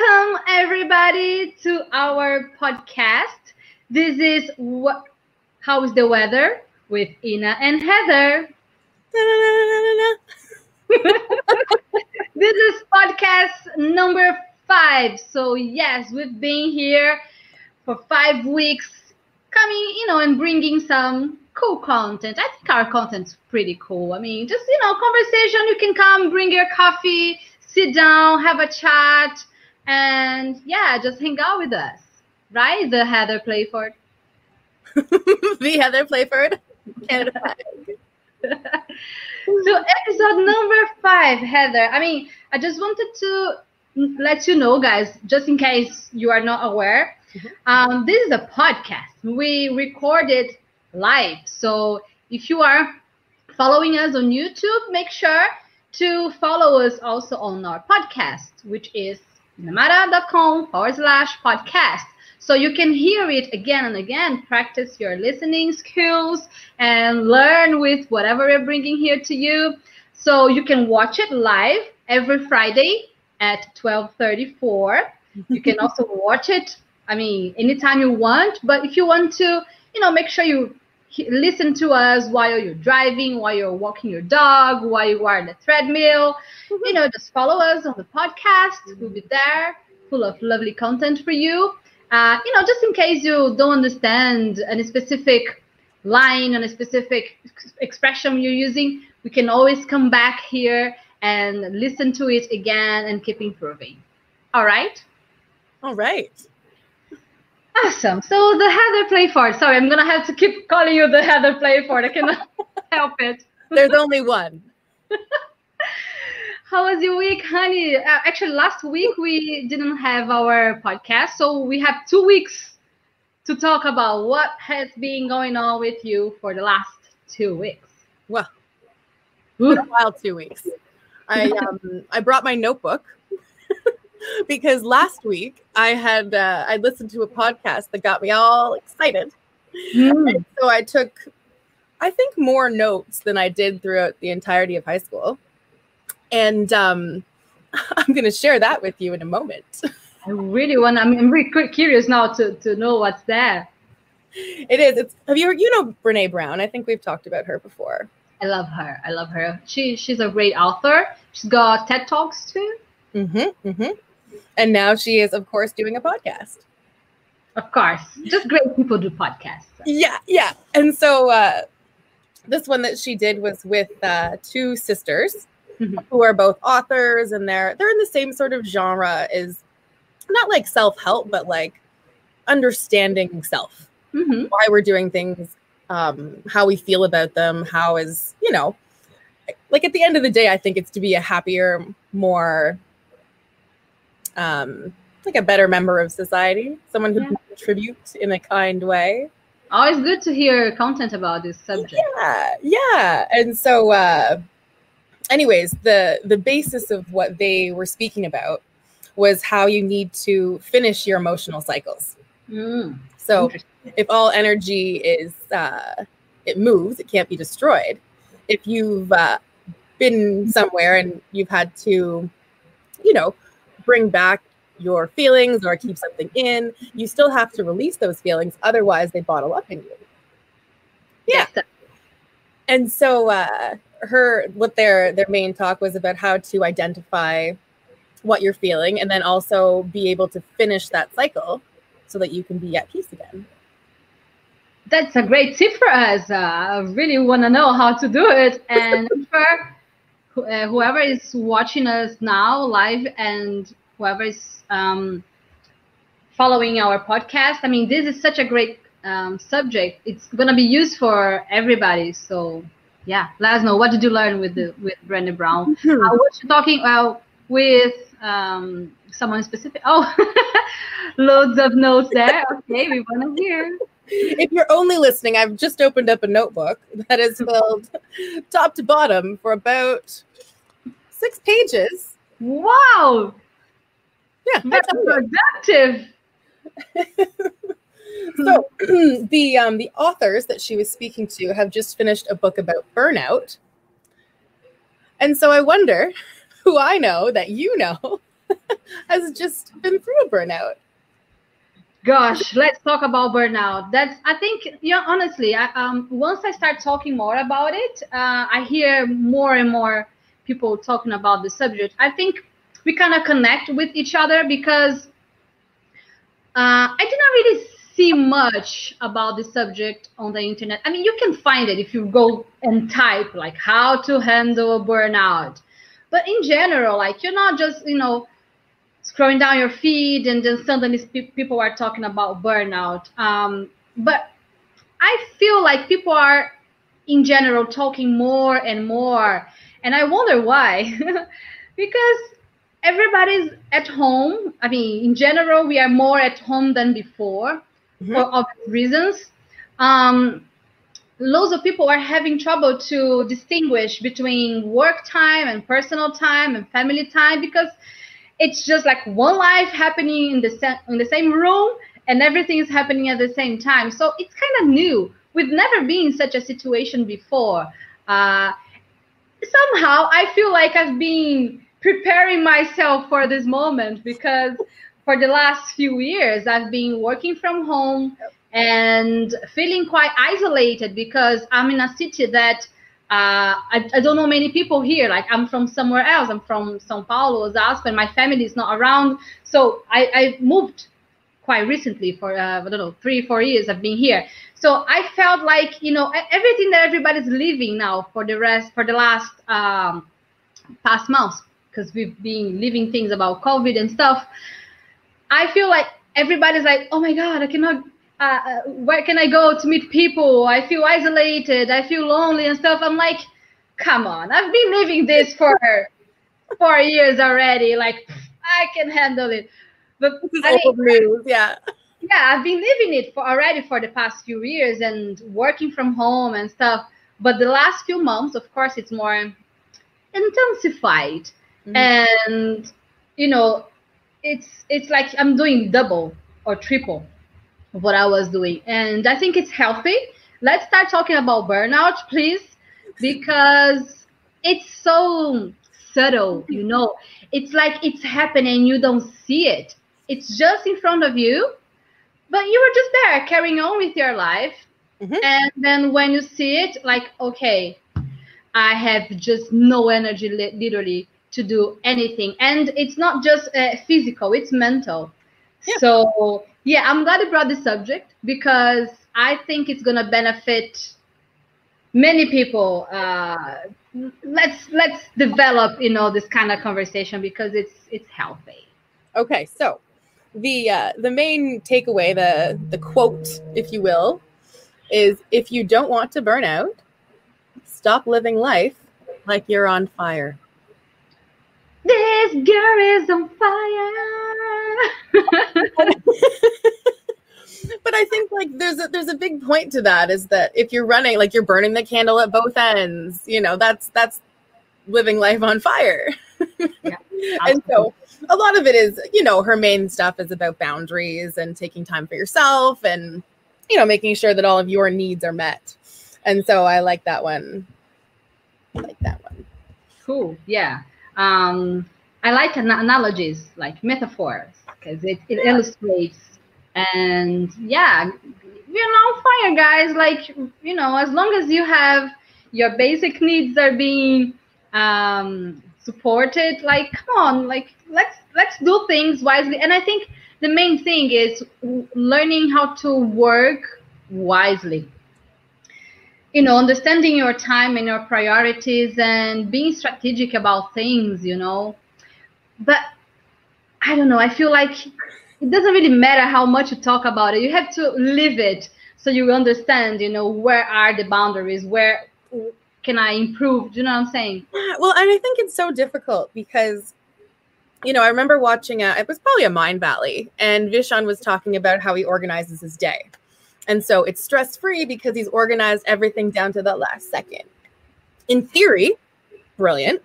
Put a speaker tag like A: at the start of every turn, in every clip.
A: Welcome, everybody, to our podcast. This is what? How is the weather with Ina and Heather? this is podcast number five. So yes, we've been here for five weeks, coming, you know, and bringing some cool content. I think our content's pretty cool. I mean, just you know, conversation. You can come, bring your coffee, sit down, have a chat, and yeah, just hang out with us. Right, the Heather Playford.
B: the Heather Playford. Canada.
A: so episode number five, Heather. I mean, I just wanted to let you know, guys, just in case you are not aware. Mm-hmm. Um, this is a podcast. We recorded live. So if you are following us on YouTube, make sure to follow us also on our podcast, which is namara.com forward slash podcast. So you can hear it again and again, practice your listening skills and learn with whatever we're bringing here to you. So you can watch it live every Friday at 1234. You can also watch it, I mean, anytime you want. But if you want to, you know, make sure you listen to us while you're driving, while you're walking your dog, while you are on the treadmill. Mm-hmm. You know, just follow us on the podcast. We'll be there, full of lovely content for you. Uh, you know, just in case you don't understand any specific line and a specific expression you're using, we can always come back here and listen to it again and keep improving. All right?
B: All right.
A: Awesome. So the Heather Playford. Sorry, I'm gonna have to keep calling you the Heather Playford. I cannot help it.
B: There's only one.
A: How was your week, honey? Uh, actually, last week we didn't have our podcast, so we have two weeks to talk about what has been going on with you for the last two weeks.
B: Well, a while, two weeks. I um I brought my notebook because last week I had uh, I listened to a podcast that got me all excited. Mm. so I took I think more notes than I did throughout the entirety of high school. And um, I'm going to share that with you in a moment.
A: I really want I'm, I'm really curious now to, to know what's there.
B: It is. It's have you you know Brene Brown? I think we've talked about her before.
A: I love her. I love her. She she's a great author. She's got TED Talks too.
B: Mm-hmm. Mm-hmm and now she is, of course, doing a podcast.
A: Of course, just great people do podcasts.
B: Yeah, yeah. And so uh, this one that she did was with uh, two sisters mm-hmm. who are both authors, and they're they're in the same sort of genre as not like self help, but like understanding self, mm-hmm. why we're doing things, um, how we feel about them, how is you know, like at the end of the day, I think it's to be a happier, more um, like a better member of society, someone who yeah. can contribute in a kind way.
A: Always good to hear content about this subject.
B: Yeah, yeah. And so, uh, anyways, the the basis of what they were speaking about was how you need to finish your emotional cycles. Mm, so, if all energy is uh, it moves, it can't be destroyed. If you've uh, been somewhere and you've had to, you know, bring back your feelings or keep something in, you still have to release those feelings. Otherwise, they bottle up in you. Yeah. And so, uh, her what their their main talk was about how to identify what you're feeling and then also be able to finish that cycle so that you can be at peace again
A: that's a great tip for us uh, i really want to know how to do it and for uh, whoever is watching us now live and whoever is um, following our podcast. I mean, this is such a great um, subject. It's gonna be used for everybody. So yeah, let us know what did you learn with the with Brene Brown. Mm-hmm. Uh, was you talking uh, with um, someone specific? Oh, loads of notes there. Okay, we want to hear.
B: If you're only listening, I've just opened up a notebook that is filled top to bottom for about six pages.
A: Wow,
B: yeah,
A: that's productive.
B: so the um, the authors that she was speaking to have just finished a book about burnout, and so I wonder who I know that you know has just been through a burnout.
A: Gosh, let's talk about burnout. That's I think yeah. Honestly, I, um, once I start talking more about it, uh, I hear more and more people talking about the subject. I think we kind of connect with each other because uh, I did not really see much about the subject on the internet. I mean, you can find it if you go and type like how to handle burnout. But in general, like you're not just, you know, scrolling down your feed and then suddenly people are talking about burnout. Um, but I feel like people are in general talking more and more. And I wonder why. because everybody's at home. I mean, in general, we are more at home than before mm-hmm. for obvious reasons. Um, loads of people are having trouble to distinguish between work time and personal time and family time because it's just like one life happening in the in the same room and everything is happening at the same time. So it's kind of new. We've never been in such a situation before. Uh, somehow I feel like I've been preparing myself for this moment because for the last few years I've been working from home and feeling quite isolated because I'm in a city that uh, I, I, don't know many people here. Like I'm from somewhere else. I'm from São Paulo, Osasco, and my family is not around. So I, I moved quite recently for uh, I don't know three four years. I've been here. So I felt like you know everything that everybody's living now for the rest for the last um, past months because we've been living things about COVID and stuff. I feel like everybody's like, oh my God, I cannot, uh, uh, where can I go to meet people? I feel isolated. I feel lonely and stuff. I'm like, come on, I've been living this for four years already. Like, I can handle it. But this
B: I mean, news. yeah.
A: Yeah, I've been living it for already for the past few years and working from home and stuff. But the last few months, of course, it's more intensified mm-hmm. and you know it's it's like i'm doing double or triple what i was doing. And i think it's healthy. Let's start talking about burnout please because it's so subtle you know. It's like it's happening you don't see it. It's just in front of you but you were just there carrying on with your life. Mm-hmm. and then when you see it like okay i have just no energy literally to do anything. And it's not just uh, physical it's mental. Yeah. so yeah i'm glad you brought this subject because i think it's going to benefit many people uh, let's let's develop you know this kind of conversation because it's it's healthy.
B: Okay so the uh, the main takeaway the the quote if you will is if you don't want to burn out stop living life like you're on fire
A: this girl is on fire.
B: but I think like there's a there's a big point to that is that if you're running like you're burning the candle at both ends, you know, that's that's living life on fire. Yeah, and so a lot of it is, you know, her main stuff is about boundaries and taking time for yourself and you know, making sure that all of your needs are met. And so I like that one. I like that one.
A: Cool. Yeah um, I like an- analogies, like metaphors, because it, it illustrates. And yeah, we're on fire, guys. Like, you know, as long as you have your basic needs are being um, supported, like, come on, like, let's let's do things wisely. And I think the main thing is learning how to work wisely you know understanding your time and your priorities and being strategic about things you know. But i don't know i feel like it doesn't really matter how much you talk about it you have to live it so you understand you know where are the boundaries where can i improve do you know what i'm saying?
B: Well and i think it's so difficult because you know i remember watching a, it was probably a Mindvalley and Vishen was talking about how he organizes his day and so it's stress free because he's organized everything down to the last second. In theory, brilliant.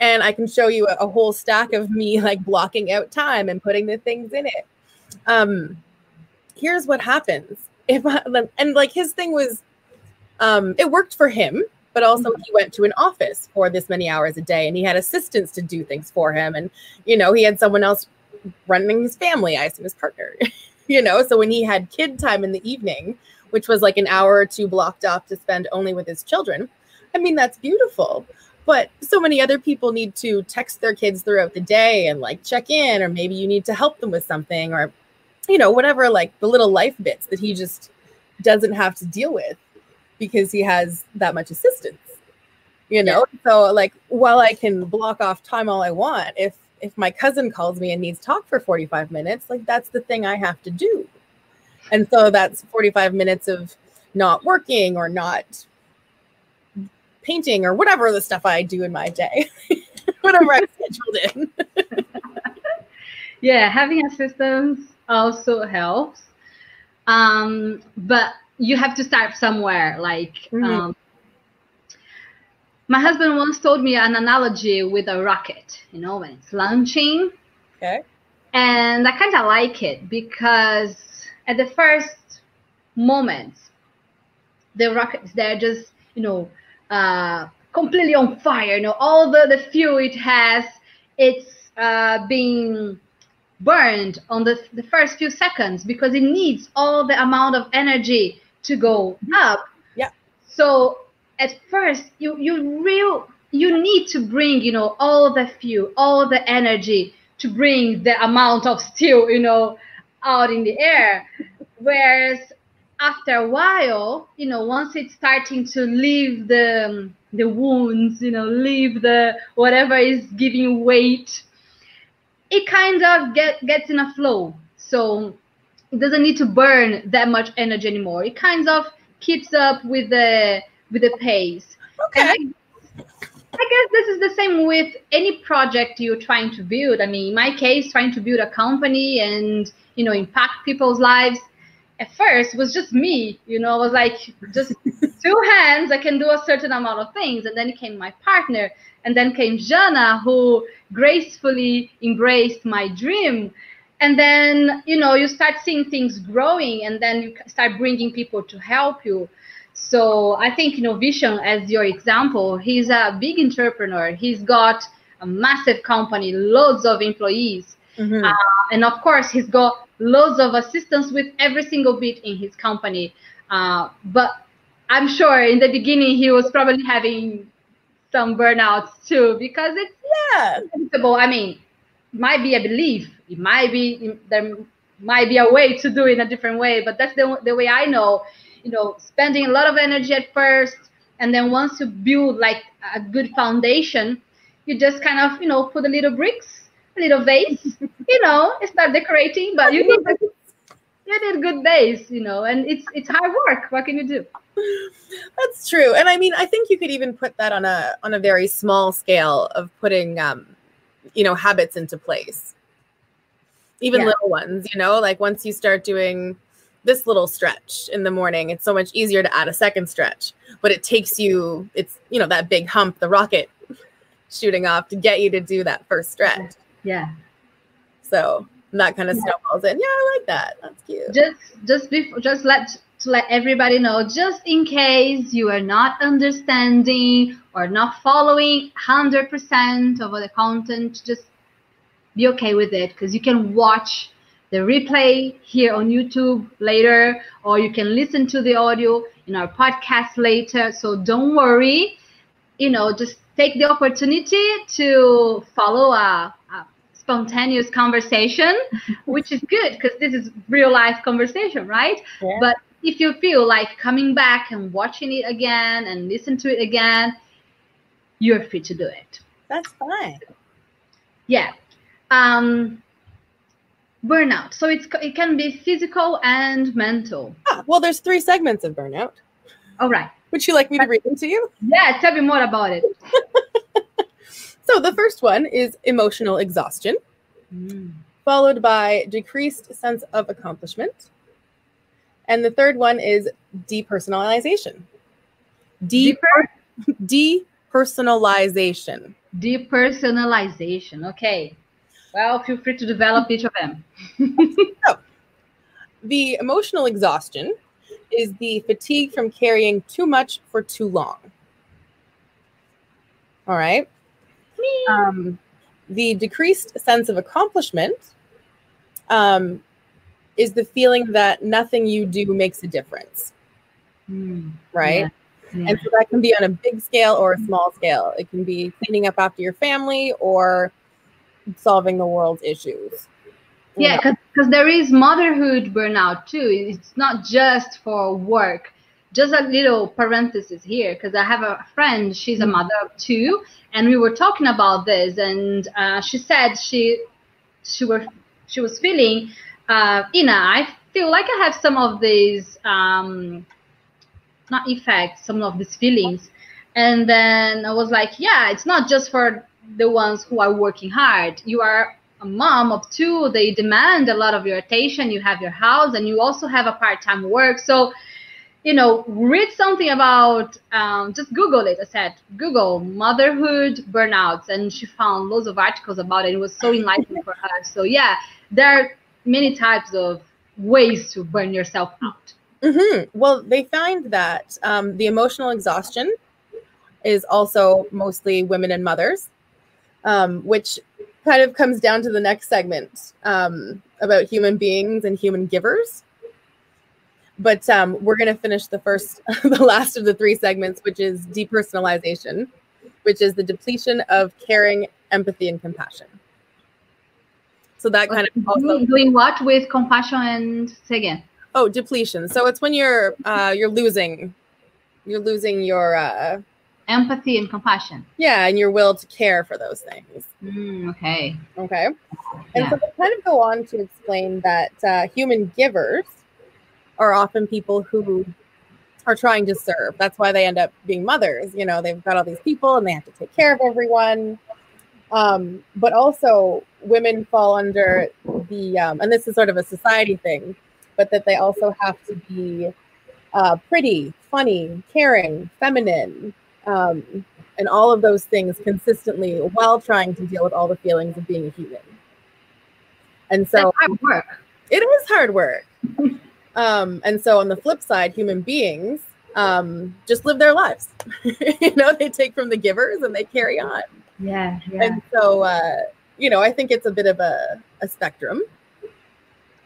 B: And I can show you a, a whole stack of me like blocking out time and putting the things in it. Um, here's what happens if I, and like his thing was, um, it worked for him but also he went to an office for this many hours a day and he had assistants to do things for him and you know he had someone else running his family i assume his partner you know so when he had kid time in the evening which was like an hour or two blocked off to spend only with his children i mean that's beautiful but so many other people need to text their kids throughout the day and like check in or maybe you need to help them with something or you know whatever like the little life bits that he just doesn't have to deal with because he has that much assistance you know yeah. so like while i can block off time all i want if if my cousin calls me and needs talk for 45 minutes like that's the thing i have to do and so that's 45 minutes of not working or not painting or whatever the stuff i do in my day whatever i'm scheduled in
A: yeah having assistance also helps um but you have to start somewhere. Like mm-hmm. um, my husband once told me an analogy with a rocket. You know, when it's launching.
B: Okay.
A: And I kind of like it because at the first moment, the rocket is there just you know uh, completely on fire. You know, all the the fuel it has, it's uh, being burned on the, the first few seconds because it needs all the amount of energy to go up.
B: Yeah.
A: So at first you you real you need to bring you know all the fuel, all the energy to bring the amount of steel you know out in the air. Whereas after a while, you know, once it's starting to leave the the wounds, you know, leave the whatever is giving weight, it kind of get gets in a flow. So it doesn't need to burn that much energy anymore. It kind of keeps up with the with the pace.
B: Okay. I,
A: I guess this is the same with any project you're trying to build. I mean, in my case, trying to build a company and you know impact people's lives. At first, was just me. You know, it was like just two hands. I can do a certain amount of things, and then came my partner, and then came Jana, who gracefully embraced my dream and then you know you start seeing things growing and then you start bringing people to help you so i think you know Vishen as your example he's a big entrepreneur. He's got a massive company loads of employees. Mm-hmm. uh, and of course he's got loads of assistants with every single bit in his company. Uh, but i'm sure in the beginning he was probably having some burnouts too because it's
B: yeah.
A: i mean might be a belief. It might be there might be a way to do it in a different way but that's the, the way i know you know spending a lot of energy at first and then once you build like a good foundation you just kind of you know put a little bricks a little vase you know start decorating but you need you need good days you know and it's it's hard work. What can you do?
B: That's true. And i mean i think you could even put that on a on a very small scale of putting um you know habits into place. Even yeah. little ones, you know, like once you start doing this little stretch in the morning, it's so much easier to add a second stretch. But it takes you, it's, you know, that big hump, the rocket shooting off to get you to do that first stretch.
A: Yeah.
B: So that kind of yeah. snowballs in. Yeah, I like that. That's cute.
A: Just, just before, just let to let everybody know, just in case you are not understanding or not following 100% of the content, just be okay with it because you can watch the replay here on YouTube later, or you can listen to the audio in our podcast later. So don't worry, you know, just take the opportunity to follow a, a spontaneous conversation, which is good because this is real life conversation, right? Yeah. But if you feel like coming back and watching it again and listen to it again, you're free to do it.
B: That's fine.
A: Yeah um, burnout. So it's it can be physical and mental.
B: Ah, well, there's three segments of burnout.
A: All right.
B: Would you like me to read them to you?
A: Yeah, tell me more about it.
B: so the first one is emotional exhaustion, mm. followed by decreased sense of accomplishment. And the third one is depersonalization. Deper- depersonalization.
A: Depersonalization. Okay. Well, feel free to develop each of them.
B: so, the emotional exhaustion is the fatigue from carrying too much for too long. All right. Um, the decreased sense of accomplishment um, is the feeling that nothing you do makes a difference,
A: Mm,
B: right?
A: yeah, yeah.
B: And so that can be on a big scale or a small scale. It can be cleaning up after your family or solving the world's issues.
A: Yeah, because there is motherhood burnout too. It's not just for work. Just a little parenthesis here, because I have a friend. She's a
B: Mhm.
A: mother of two, and we were talking about this, and uh, she said she she was she was feeling, uh, Ina, I feel like I have some of these um, not effects, some of these feelings, and then I was like, yeah, it's not just for the ones who are working hard. You are a mom of two. They demand a lot of your attention. You have your house and you also have a part-time work. So you know read something about um, just google it i said. Google motherhood burnouts and she found loads of articles about it. It was so enlightening for her. So yeah there are many types of ways to burn yourself out.
B: Hmm Well, they find that um, the emotional exhaustion is also mostly women and mothers, um, which kind of comes down to the next segment um, about human beings and human givers. But um, we're going to finish the first, the last of the three segments, which is depersonalization, which is the depletion of caring, empathy, and compassion. So that kind of also
A: doing, what with compassion and say again
B: Oh, depletion. So it's when you're uh you're losing you're losing your uh
A: empathy and compassion
B: yeah, and your will to care for those things.
A: mm, okay
B: Okay. And
A: Yeah.
B: so they kind of go on to explain that uh, human givers are often people who are trying to serve. That's why they end up being mothers. You know, they've got all these people and they have to take care of everyone. Um, but also, women fall under the, um, and this is sort of a society thing, but that they also have to be uh, pretty, funny, caring, feminine, um, and all of those things consistently while trying to deal with all the feelings of being a human. And so
A: That's hard work
B: it is hard work. um, and so on the flip side, human beings um, just live their lives. you know, they take from the givers and they carry on.
A: yeah yeah
B: And so, uh, you know, I think it's a bit of a, a spectrum.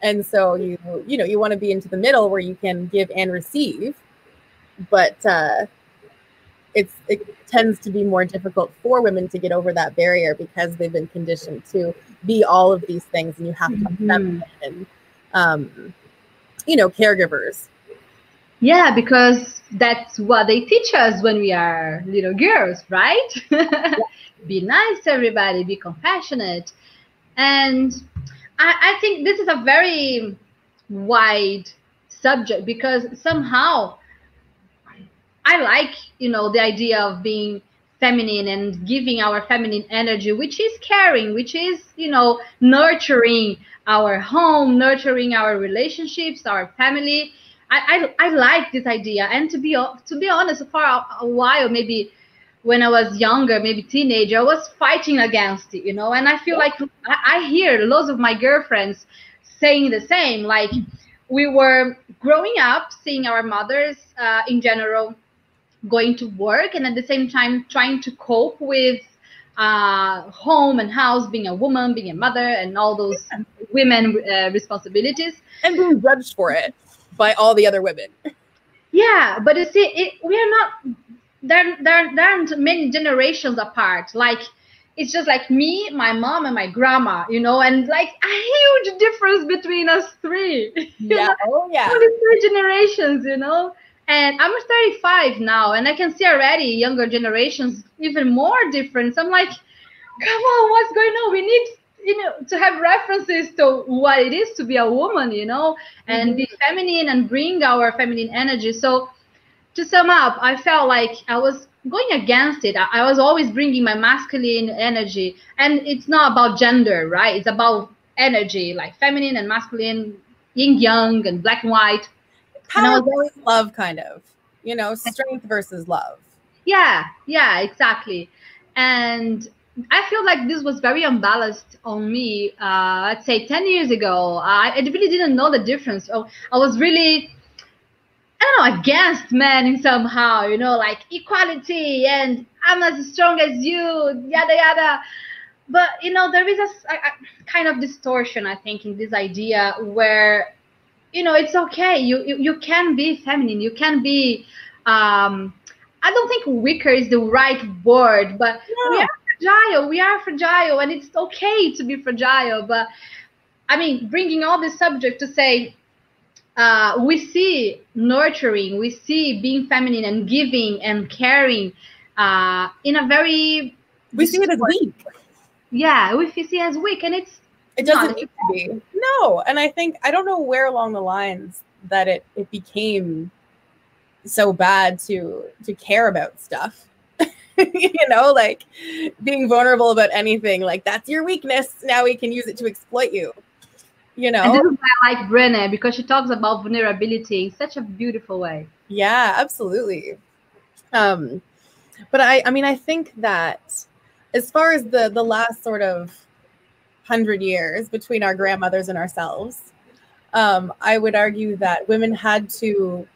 B: And so you, you know, you want to be into the middle where you can give and receive, but uh, it's it tends to be more difficult for women to get over that barrier because they've been conditioned to be all of these things, and you have to be
A: Mhm.
B: feminine and, um, you know, caregivers.
A: Yeah, because that's what they teach us when we are little girls, right? be nice to everybody, be compassionate. And I, I think this is a very wide subject because somehow I like, you know, the idea of being feminine and giving our feminine energy, which is caring, which is, you know, nurturing our home, nurturing our relationships, our family. I, I, I like this idea. And to be to be honest, for a, a while, maybe when I was younger, maybe teenager, I was fighting against it, you know. And I feel like I, I hear lots of my girlfriends saying the same. Like we were growing up, seeing our mothers uh, in general going to work, and at the same time trying to cope with uh, home and house, being a woman, being a mother, and all those women uh, responsibilities.
B: and being judged for it by all the other women.
A: Yeah, but you see, it, we are not. There, there, there aren't many generations apart. Like, it's just like me, my mom, and my grandma. You know, and like a huge difference between us three.
B: Yeah. Oh yeah.
A: Only three generations, you know. And I'm 35 now, and I can see already younger generations even more different. So I'm like, come on, what's going on? We need, you know, to have references to what it is to be a woman, you know, and mm-hmm. be feminine and bring our feminine energy. So to sum up, I felt like I was going against it. I, I was always bringing my masculine energy, and it's not about gender, right? It's about energy, like feminine and masculine, yin yang and black and white.
B: Power
A: always
B: love, kind of. You know, strength versus love.
A: Yeah, yeah, exactly. And I feel like this was very unbalanced on me. Uh, I'd say 10 years ago. I, I really didn't know the difference. Oh, I was really I don't know, against men in somehow, you know, like equality and I'm as strong as you, yada yada. But you know, there is a, a, kind of distortion, I think, in this idea where, you know, it's okay. You you, you can be feminine. You can be. Um, I don't think weaker is the right word, but yeah. we are fragile. We are fragile, and it's okay to be fragile. But I mean, bringing all this subject to say uh, we see nurturing, we see being feminine and giving and caring uh, in a very
B: we see it as weak.
A: Yeah, we see it as weak, and it's
B: it doesn't need to be. No, and I think I don't know where along the lines that it it became so bad to to care about stuff. you know, like being vulnerable about anything, like that's your weakness. Now we can use it to exploit you you know
A: and this is why i like Brené because she talks about vulnerability in such a beautiful way
B: yeah absolutely um but i i mean i think that as far as the the last sort of hundred years between our grandmothers and ourselves um i would argue that women had to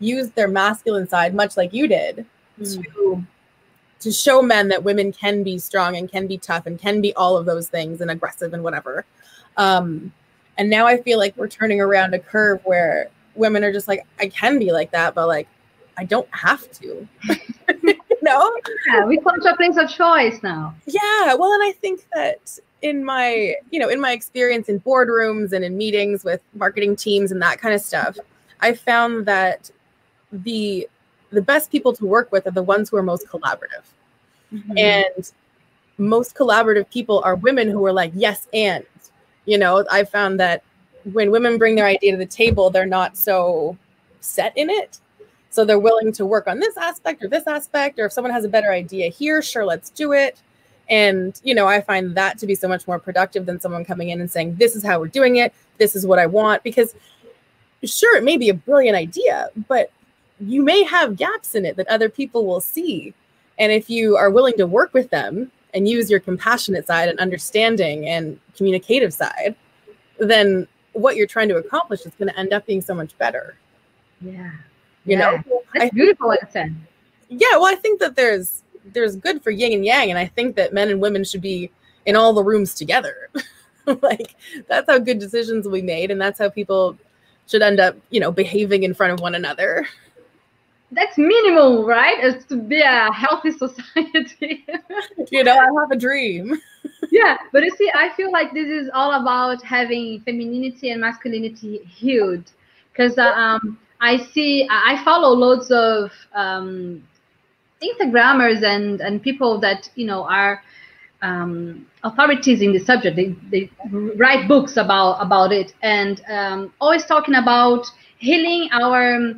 B: use their masculine side much like you did mm. to to show men that women can be strong and can be tough and can be all of those things and aggressive and whatever um and now I feel like we're turning around a curve where women are just like, I can be like that, but like, I don't have to. no?
A: Yeah, we come to a place of choice now.
B: Yeah. Well, and I think that in my, you know, in my experience in boardrooms and in meetings with marketing teams and that kind of stuff, I found that the the best people to work with are the ones who are most collaborative. Mm-hmm. And most collaborative people are women who are like, yes, and you know i found that when women bring their idea to the table they're not so set in it so they're willing to work on this aspect or this aspect or if someone has a better idea here sure let's do it and you know i find that to be so much more productive than someone coming in and saying this is how we're doing it this is what i want because sure it may be a brilliant idea but you may have gaps in it that other people will see and if you are willing to work with them and use your compassionate side and understanding and communicative side, then what you're trying to accomplish is going to end up being so much better.
A: Yeah.
B: You
A: yeah.
B: know,
A: that's I beautiful
B: Yeah, well, I think that there's there's good for yin and yang, and I think that men and women should be in all the rooms together. like that's how good decisions will be made, and that's how people should end up, you know, behaving in front of one another
A: that's minimal, right? As to be a healthy society.
B: you know, I have a dream.
A: yeah, but you see, I feel like this is all about having femininity and masculinity healed, because uh, um, I see, I follow loads of um, Instagrammers and and people that you know are um, authorities in the subject. They they write books about about it and um, always talking about healing our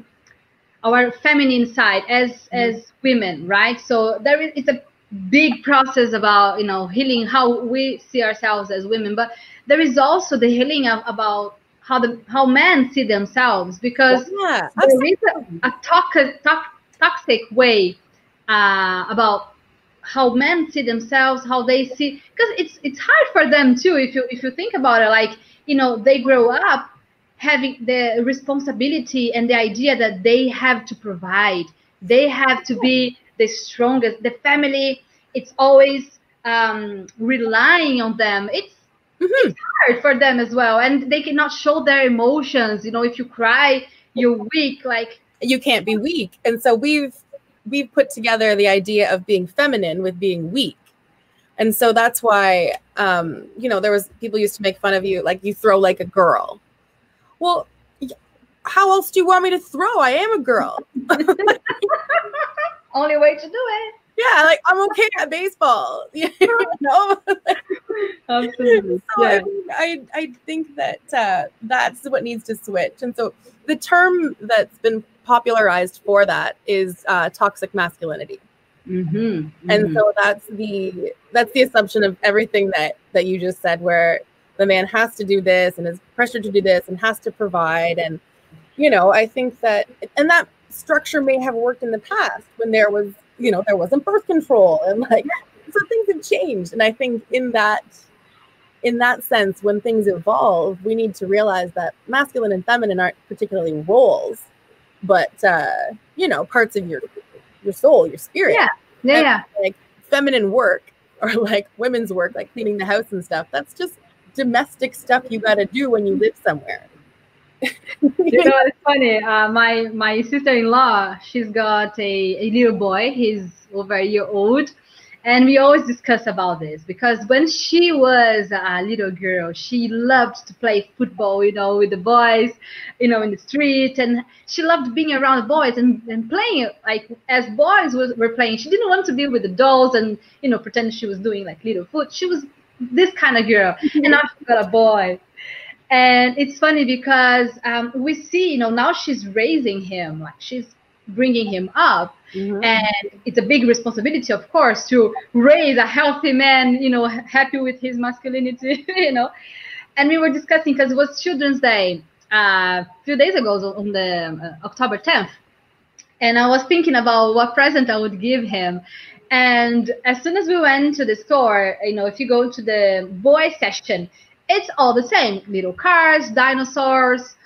A: our feminine side as mm-hmm. as women right so there is it's a big process about you know healing how we see ourselves as women but there is also the healing of about how the how men see themselves because yeah, there is a, a toxic, toxic way uh, about how men see themselves how they see because it's it's hard for them too if you if you think about it. Like you know they grow up having the responsibility and the idea that they have to provide. They have to be the strongest. The family it's always um, relying on them. It's, mm-hmm. it's hard for them as well. And they cannot show their emotions. You know if you cry you're weak. Like
B: you can't be weak. And so we've we've put together the idea of being feminine with being weak and so that's why um, you know there was people used to make fun of you like you throw like a girl well, how else do you want me to throw? I am a girl.
A: Only way to do it.
B: Yeah, like I'm okay at baseball. you know?
A: Absolutely.
B: So yeah. I, I, I think that uh, that's what needs to switch. And so the term that's been popularized for that is uh, toxic masculinity.
A: Mm-hmm, mm-hmm.
B: And so that's the that's the assumption of everything that that you just said, where the man has to do this and is pressured to do this and has to provide and you know i think that and that structure may have worked in the past when there was you know there wasn't birth control and like so things have changed and i think in that in that sense when things evolve we need to realize that masculine and feminine aren't particularly roles but uh, you know, parts of your your soul, your spirit.
A: Yeah. Yeah.
B: And,
A: yeah.
B: Like feminine work or like women's work, like cleaning the house and stuff. That's just domestic stuff you got to do when you live somewhere.
A: you know, it's funny. Uh, my my sister-in-law, she's got a, a little boy. He's over a year old, and we always discuss about this because when she was a little girl, she loved to play football, you know, with the boys, you know, in the street, and she loved being around the boys and, and playing like as boys was, were playing. She didn't want to be with the dolls and you know pretend she was doing like little foot. She was this kind of girl, and now she got a boy. And it's funny because um, we see you know now she's raising him. Like she's bringing him up. Mm-hmm. and it's a big responsibility of course to raise a healthy man you know happy with his masculinity you know. And we were discussing because it was children's day uh, a few days ago on the uh, october 10th and i was thinking about what present i would give him. And as soon as we went to the store you know if you go to the boy section it's all the same. Little cars dinosaurs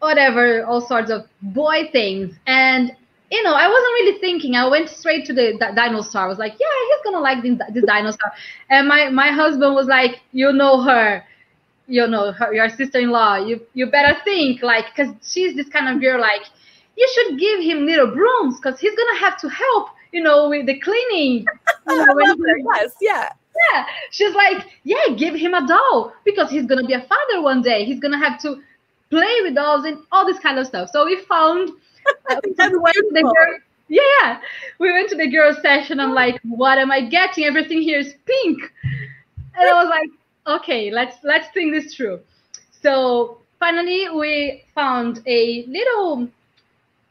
A: whatever all sorts of boy things. And you know i wasn't really thinking. I went straight to the dinosaur. I was like yeah he's gonna like this, this dinosaur. And my my husband was like you know her. You know her your sister-in-law. You you better think like because she's this kind of girl like you should give him little brooms because he's gonna have to help you know with the cleaning. You know,
B: yes yeah.
A: Yeah. She's like yeah give him a doll because he's gonna be a father one day. He's gonna have to play with dolls and all this kind of stuff. So we found uh, we went to the girl, yeah we went to the girls session. I'm like what am i getting? Everything here is pink. And i was like okay let's let's think this through. So finally we found a little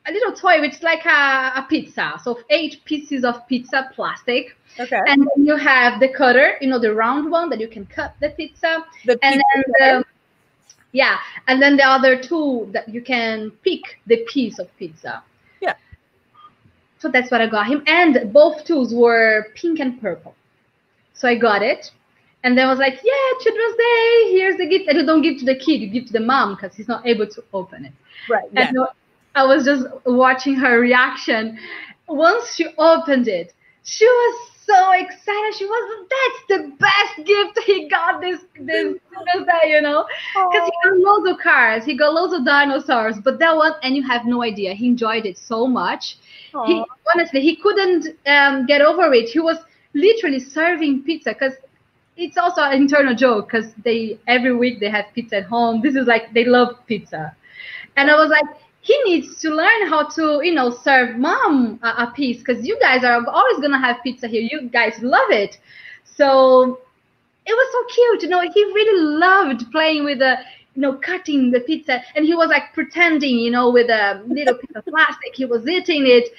A: a little toy which is like a, a pizza. So eight pieces of pizza plastic.
B: Okay.
A: And then you have the cutter, you know, the round one that you can cut the pizza.
B: The
A: and then the, yeah, and then the other two that you can pick the piece of pizza.
B: Yeah.
A: So that's what I got him. And both tools were pink and purple. So I got it. And then I was like, yeah, Children's Day, here's the gift. And you don't give to the kid, you give to the mom because he's not able to open it.
B: Right.
A: And. I was just watching her reaction. Once she opened it, she was so excited. She was, that's the best gift he got this this, this day, you know? Because he got loads of cars, he got loads of dinosaurs, but that one, and you have no idea, he enjoyed it so much. Aww. He honestly, he couldn't um, get over it. He was literally serving pizza because it's also an internal joke because they every week they have pizza at home. This is like they love pizza, and I was like, he needs to learn how to, you know, serve mom a, a piece because you guys are always gonna have pizza here. You guys love it, so it was so cute. You know, he really loved playing with the, you know, cutting the pizza, and he was like pretending, you know, with a little piece of plastic. He was eating it,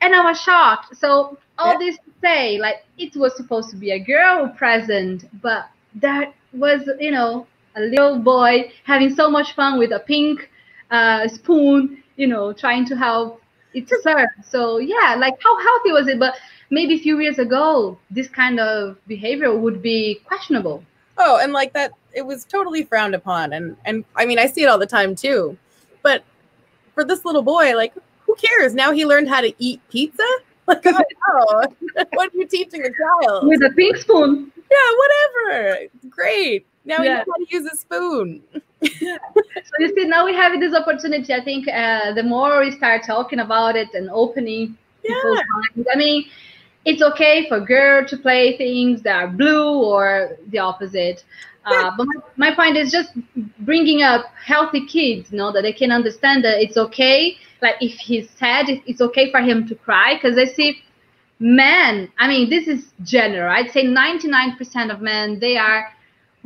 A: and I was shocked. So all yeah. this to say, like, it was supposed to be a girl present, but that was, you know, a little boy having so much fun with a pink uh, spoon, you know, trying to help it serve. So yeah, like how healthy was it? But maybe a few years ago, this kind of behavior would be questionable.
B: Oh, and like that, it was totally frowned upon. And and I mean, I see it all the time too. But for this little boy, like, who cares? Now he learned how to eat pizza. Like, oh, no. what are you teaching a child?
A: With a pink spoon.
B: Yeah, whatever. Great. Now yeah. he knows how to use a spoon.
A: yeah. So you see, now we have this opportunity. I think uh, the more we start talking about it and opening
B: yeah.
A: people's minds, I mean, it's okay for girl to play things that are blue or the opposite. Uh, but my, my point is just bringing up healthy kids, you know, that they can understand that it's okay. Like if he's sad, it's okay for him to cry because I see men. I mean, this is general. I'd say 99% of men they are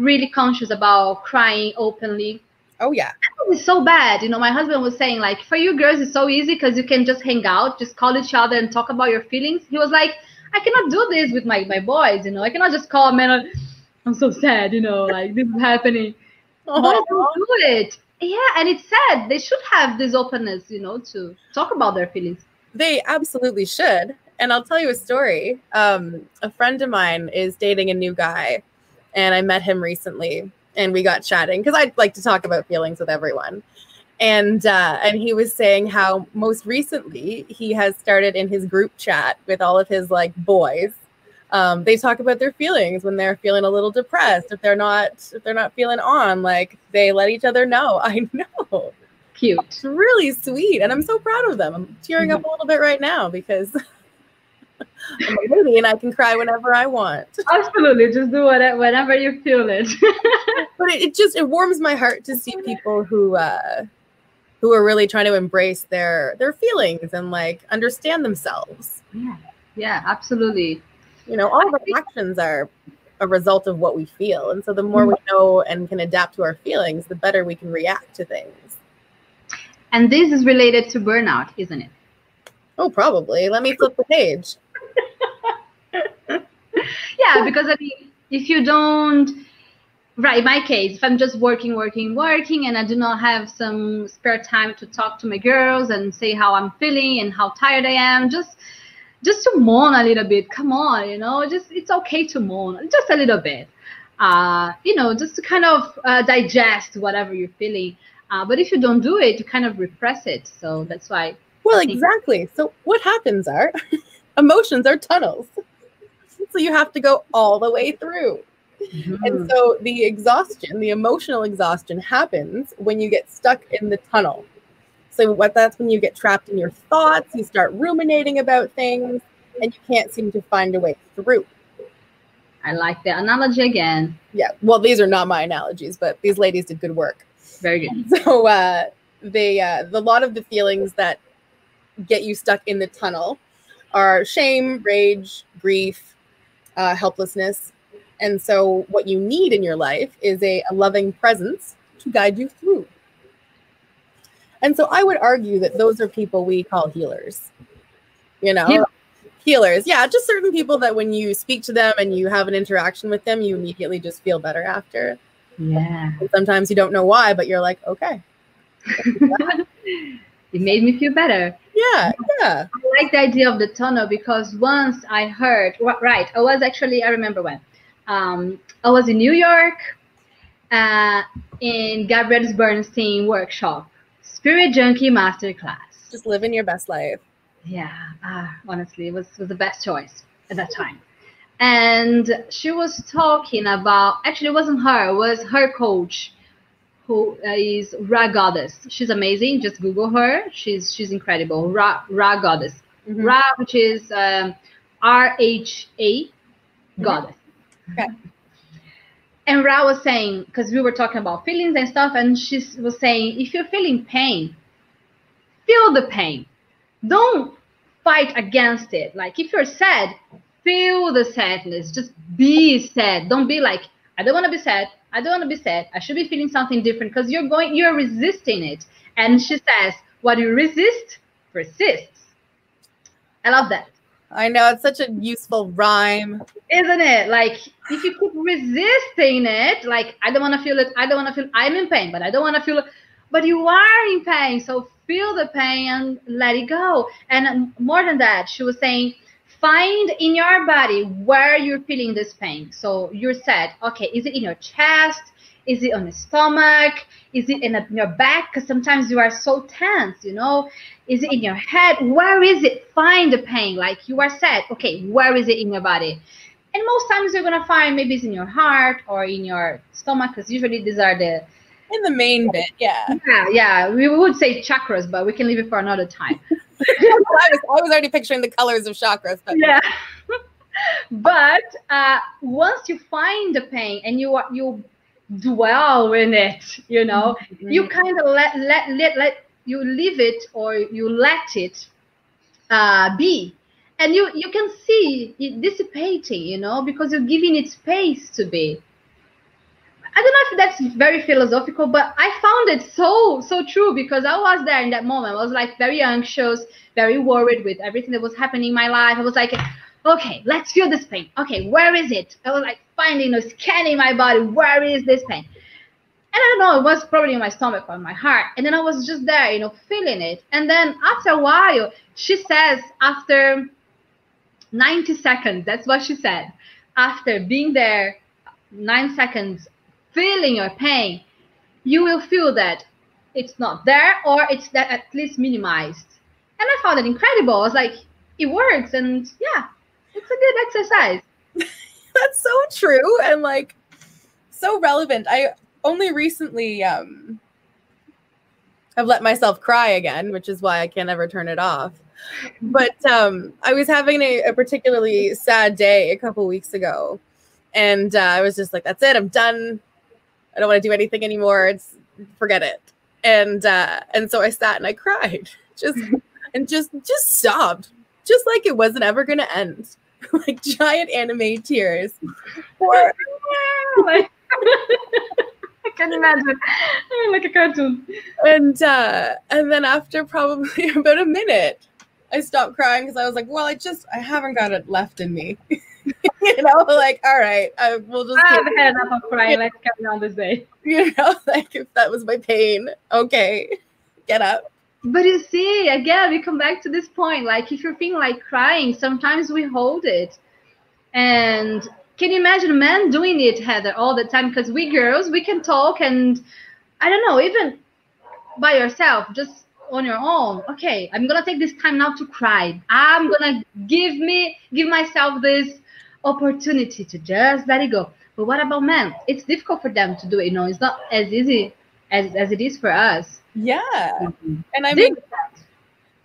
A: really conscious about crying openly.
B: Oh yeah.
A: It's so bad. You know, my husband was saying like for you girls it's so easy because you can just hang out, just call each other and talk about your feelings. He was like, I cannot do this with my, my boys, you know. I cannot just call man I'm so sad, you know, like this is happening. Oh. But don't do it. Yeah, and it's sad. They should have this openness, you know, to talk about their feelings.
B: They absolutely should. And I'll tell you a story. Um, a friend of mine is dating a new guy and I met him recently and we got chatting because I'd like to talk about feelings with everyone. and uh, and he was saying how most recently he has started in his group chat with all of his like boys. Um, they talk about their feelings when they're feeling a little depressed. If they're not, if they're not feeling on, like they let each other know. I know,
A: cute,
B: it's really sweet, and I'm so proud of them. I'm tearing mm-hmm. up a little bit right now because I'm a lady and I can cry whenever I want.
A: Absolutely, just do whatever whenever you feel it.
B: but it, it, just it warms my heart to see people who uh, who are really trying to embrace their their feelings and like understand themselves.
A: Yeah, yeah, absolutely.
B: You know, all of our actions are a result of what we feel, and so the more we mm-hmm. know and can adapt to our feelings, the better we can react to things.
A: And this is related to burnout, isn't it?
B: Oh, probably. Let me flip the page.
A: yeah, because I mean, if you don't, right, in my case, if I'm just working, working, working, and I do not have some spare time to talk to my girls and say how I'm feeling and how tired I am, just just to moan a little bit. Come on, you know, just it's okay to moan just a little bit. Uh, you know, just to kind of uh, digest whatever you're feeling. Uh, but if you don't do it, you kind of repress it. So that's why.
B: Well, exactly. So what happens are emotions are tunnels. So you have to go all the way through. Mm-hmm. And so the exhaustion, the emotional exhaustion happens when you get stuck in the tunnel. So what that's when you get trapped in your thoughts, you start ruminating about things and you can't seem to find a way through.
A: I like the analogy again.
B: Yeah. Well, these are not my analogies, but these ladies did good work.
A: Very good.
B: So uh they uh the lot of the feelings that get you stuck in the tunnel are shame, rage, grief, uh, helplessness. And so, what you need in your life is a, a loving presence to guide you through. And so, I would argue that those are people we call healers. You know, Heal- healers. Yeah, just certain people that when you speak to them and you have an interaction with them, you immediately just feel better after.
A: Yeah.
B: And sometimes you don't know why, but you're like, okay.
A: it made me feel better.
B: Yeah, yeah.
A: I like the idea of the tunnel because once I heard, right, I was actually, I remember when, um, I was in New York uh, in Gabrielle Bernstein workshop, Spirit Junkie Masterclass.
B: Just living your best life.
A: Yeah, uh, honestly, it was, was the best choice at that time. And she was talking about, actually, it wasn't her, it was her coach who is Rha Goddess. She's amazing. Just Google her. She's she's incredible. Rha Rha Goddess. Mm-hmm. Rha, which is um, R H A mm-hmm. Goddess.
B: Okay.
A: And Rha was saying, because we were talking about feelings and stuff, and she was saying, if you're feeling pain, feel the pain. Don't fight against it. Like if you're sad, feel the sadness. Just be sad. Don't be like, I don't want to be sad. I don't want to be sad. I should be feeling something different because you're going, you're resisting it. And she says, what you resist persists. I love that.
B: I know it's such a useful rhyme,
A: isn't it? Like if you keep resisting it, like I don't want to feel it, I don't want to feel. I'm in pain, but I don't want to feel it. But you are in pain, so feel the pain and let it go. And more than that, she was saying find in your body where you're feeling this pain. So you said. Okay, is it in your chest? Is it on the stomach? Is it in, a, in your back? Because sometimes you are so tense, you know? Is it in your head? Where is it? Find the pain. Like you are said, Okay, where is it in your body? And most times you're gonna find maybe it's in your heart or in your stomach, because usually these are the
B: in the main bit, yeah.
A: Yeah, yeah. We would say chakras, but we can leave it for another time.
B: I, was, I was already picturing the colors of chakras.
A: But yeah. but uh, once you find the pain and you you dwell in it, you know, mm-hmm. you kind of let let let let you leave it or you let it uh, be, and you you can see it dissipating, you know, because you're giving it space to be. I don't know if that's very philosophical, but I found it so so true because I was there in that moment. I was like very anxious, very worried with everything that was happening in my life. I was like, okay, let's feel this pain. Okay, where is it? I was like finding, you know, scanning my body. Where is this pain? And I don't know, it was probably in my stomach or my heart. And then I was just there, you know, feeling it. And then after a while, she says, after 90 seconds, that's what she said. After being there nine seconds, feeling your pain, you will feel that it's not there or it's that at least minimized. And I found it incredible. I was like, it works, and yeah, it's a good exercise.
B: That's so true and like so relevant. I only recently um have let myself cry again, which is why I can't ever turn it off. But um I was having a, a particularly sad day a couple weeks ago. And uh, I was just like, that's it, I'm done. I don't want to do anything anymore. It's forget it. And uh and so I sat and I cried. Just and just just sobbed. Just like it wasn't ever gonna end. like giant anime tears.
A: Or I can imagine, like a cartoon.
B: And uh, and then after probably about a minute, I stopped crying because I was like, well, I just I haven't got it left in me. you know, like all right, I will just.
A: I've had enough of crying. Let's carry on this day.
B: You know, like if that was my pain, okay, get up.
A: But you see, again, we come back to this point. Like, if you're feeling like crying, sometimes we hold it. And can you imagine men doing it, Heather, all the time? Because we girls, we can talk and I don't know, even by yourself, just on your own. Okay, I'm gonna take this time now to cry. I'm gonna give me give myself this opportunity to just let it go. But what about men? It's difficult for them to do it. You know, it's not as easy as as it is for us.
B: Yeah. Mm-hmm. And I mean,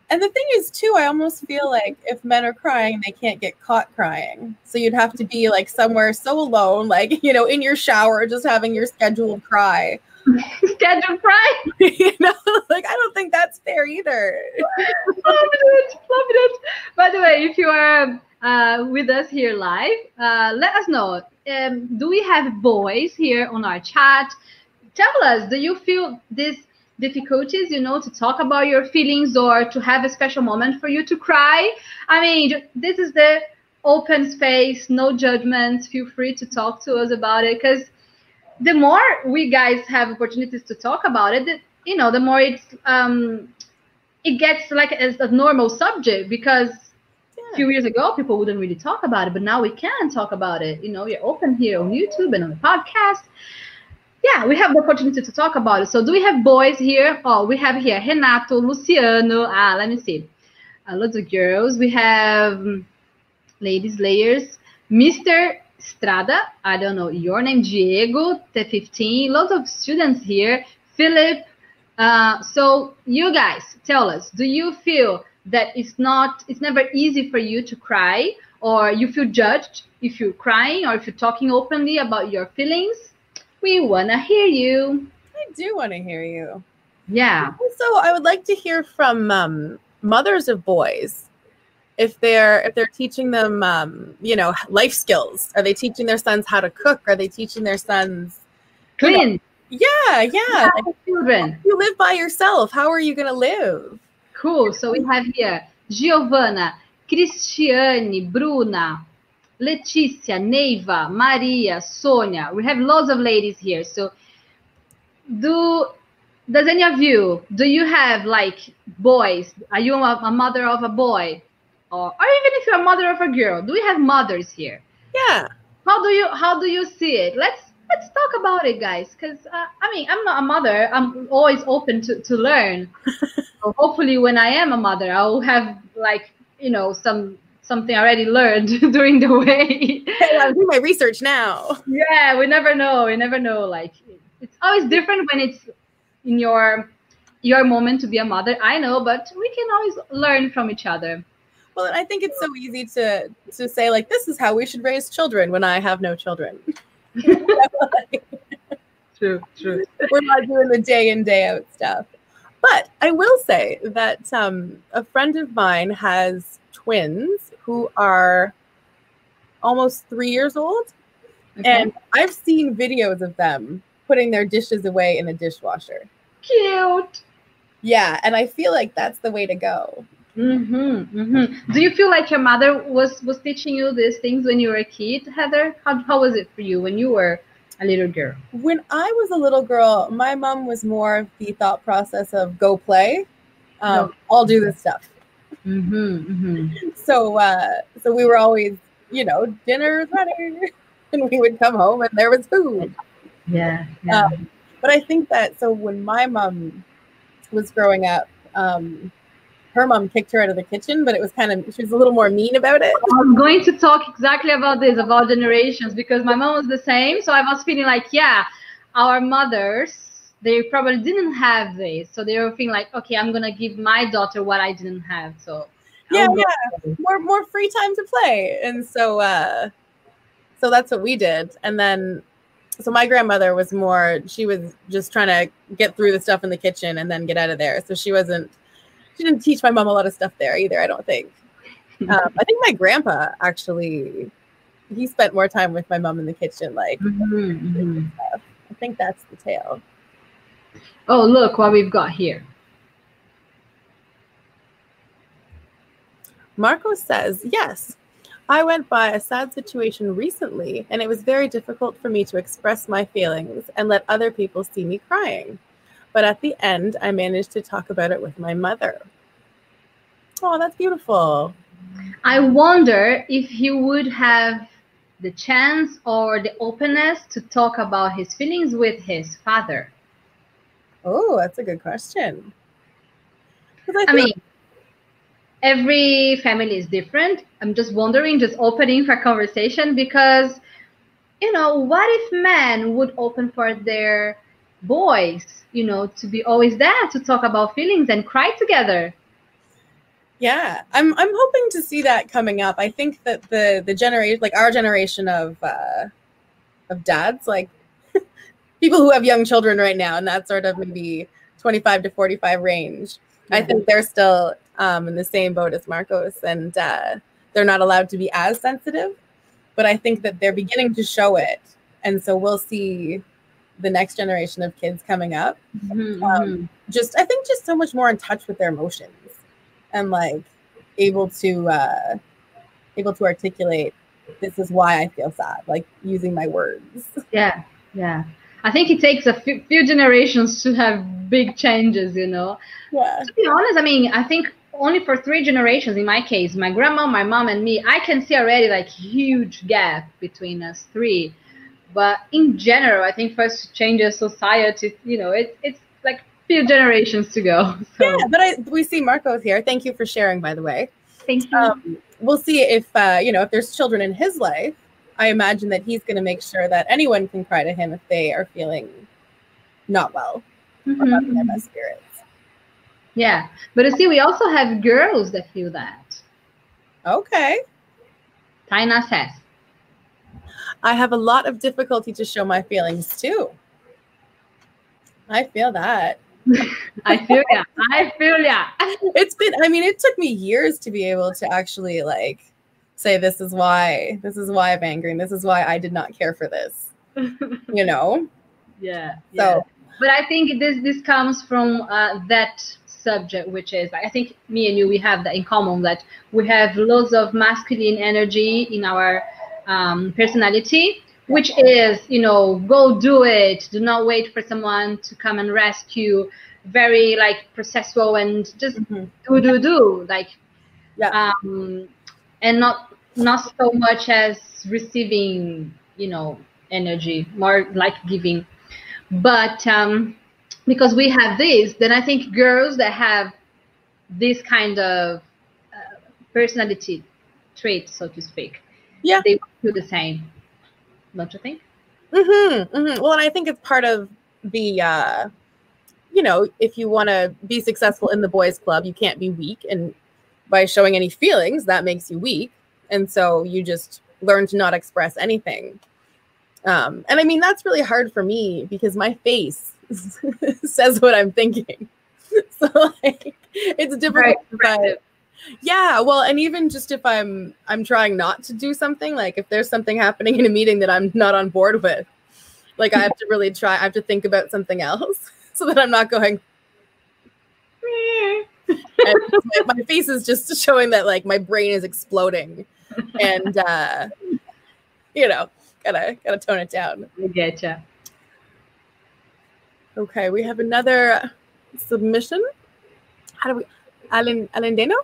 B: and the thing is, too, I almost feel like if men are crying, they can't get caught crying. So you'd have to be like somewhere so alone, like, you know, in your shower, just having your scheduled cry.
A: scheduled cry?
B: you know, like, I don't think that's fair either.
A: love it. Love it. By the way, if you are uh, with us here live, uh, let us know. Um, do we have boys here on our chat? Tell us, do you feel these difficulties, you know, to talk about your feelings or to have a special moment for you to cry. I mean, this is the open space, no judgment. Feel free to talk to us about it because the more we guys have opportunities to talk about it, the, you know, the more it's um, it gets like as a normal subject because. Few years ago people wouldn't really talk about it, but now we can talk about it. You know, we're open here on YouTube and on the podcast yeah, we have the opportunity to talk about it. So do we have boys here? Oh, we have here Renato, Luciano. Ah, let me see. Uh, lots of girls. We have um, ladies, layers. Mr. Strada, I don't know your name, Diego, T15. Lots of students here. Philip. Uh, so you guys, tell us, do you feel that it's not, it's never easy for you to cry, or you feel judged if you're crying, or if you're talking openly about your feelings? We want to hear you.
B: I do want to hear you.
A: Yeah.
B: So I would like to hear from um, mothers of boys. If they're if they're teaching them, um, you know, life skills, are they teaching their sons how to cook? Are they teaching their sons
A: clean?
B: You know, yeah, yeah.
A: Like, children.
B: You live by yourself. How are you going to live?
A: Cool. So we have here Giovanna, Cristiane, Bruna, Leticia, Neiva, Maria, Sonia. We have lots of ladies here. So do does any of you do you have like boys? Are you a, a mother of a boy? Or, or even if you're a mother of a girl, do we have mothers here?
B: Yeah.
A: How do you how do you see it? Let's let's talk about it, guys. Because uh, I mean, I'm not a mother. I'm always open to to learn. so hopefully, when I am a mother, I'll have like you know some something I already learned during the way.
B: hey, I'm doing my research now.
A: Yeah, we never know. We never know. Like it's always different when it's in your your moment to be a mother. I know, but we can always learn from each other.
B: Well, I think it's so easy to to say like this is how we should raise children when I have no children.
A: true, true.
B: We're not doing the day in day out stuff. But I will say that um, a friend of mine has twins who are almost three years old. Okay. And I've seen videos of them putting their dishes away in a dishwasher.
A: Cute.
B: Yeah, and I feel like that's the way to go.
A: Mm-hmm, mm-hmm. Do you feel like your mother was was teaching you these things when you were a kid, Heather? How how was it for you when you were a little girl?
B: When I was a little girl, my mom was more of the thought process of go play. Um, I'll do this stuff.
A: Mm-hmm, mm-hmm.
B: So, uh, so we were always, you know, dinner is ready, and we would come home and there was food.
A: Yeah. yeah.
B: Um, but I think that so when my mom was growing up, um, her mom kicked her out of the kitchen, but it was kind of she was a little more mean about it.
A: I'm going to talk exactly about this about generations because my mom was the same. So I was feeling like, yeah, our mothers they probably didn't have this, so they were feeling like, okay, I'm gonna give my daughter what I didn't have. So
B: yeah, yeah, more more free time to play, and so uh, so that's what we did, and then. So my grandmother was more. She was just trying to get through the stuff in the kitchen and then get out of there. So she wasn't didn't teach my mom a lot of stuff there either. I don't think. Um, I think my grandpa actually he spent more time with my mom in the kitchen, like. Mm-hmm, mm-hmm. I think that's the tale.
A: Oh, look what we've got here.
B: Marco says, Yes, I went by a sad situation recently, and it was very difficult for me to express my feelings and let other people see me crying. But at the end, I managed to talk about it with my mother. Oh, that's beautiful.
A: I wonder if he would have the chance or the openness to talk about his feelings with his father.
B: Oh, that's a good question.
A: I, I mean, every family is different. I'm just wondering, just opening for conversation because, you know, what if men would open for their boys, you know, to be always there to talk about feelings and cry together.
B: Yeah, I'm I'm hoping to see that coming up. I think that the the generation like our generation of uh of dads, like people who have young children right now and that sort of maybe 25 to 45 range. Mm-hmm. I think they're still um in the same boat as Marcos and uh they're not allowed to be as sensitive, but I think that they're beginning to show it. And so we'll see the next generation of kids coming up mm-hmm, um, mm-hmm. just i think just so much more in touch with their emotions and like able to uh able to articulate this is why i feel sad like using my words.
A: Yeah yeah. I think it takes a few, few generations to have big changes you know?
B: Yeah.
A: To be honest i mean i think only for three generations in my case my grandma my mom and me i can see already like huge gap between us three but in general, I think first to change a society, you know, it, it's like few generations to go.
B: So. Yeah, but I, we see Marco's here. Thank you for sharing, by the way.
A: Thank you. Um,
B: we'll see if, uh, you know, if there's children in his life, I imagine that he's going to make sure that anyone can cry to him if they are feeling not well mm-hmm. or not in their best spirits.
A: Yeah, but you see, we also have girls that feel that.
B: Okay.
A: Taina says.
B: I have a lot of difficulty to show my feelings too. I feel that.
A: I feel yeah. I feel yeah.
B: It's been I mean it took me years to be able to actually like say this is why this is why I'm angry and this is why I did not care for this. you know?
A: Yeah. So yeah. but I think this this comes from uh, that subject which is I think me and you we have that in common that we have lots of masculine energy in our um, personality, which is, you know, go do it. Do not wait for someone to come and rescue. Very like processual and just mm-hmm. do do do like, yeah. Um, and not not so much as receiving, you know, energy, more like giving. But um, because we have this, then I think girls that have this kind of uh, personality trait, so to speak,
B: yeah
A: they do the same don't you think?
B: Mm-hmm, mm-hmm. well and i think it's part of the uh you know if you want to be successful in the boys club you can't be weak and by showing any feelings that makes you weak and so you just learn to not express anything. Um and i mean that's really hard for me because my face says what i'm thinking. So like it's difficult right, right yeah well and even just if i'm i'm trying not to do something like if there's something happening in a meeting that i'm not on board with like i have to really try i have to think about something else so that i'm not going my, face is just showing that like my brain is exploding and uh you know gotta gotta tone it down.
A: I getcha
B: okay we have another submission. How do we Alan Alendeno?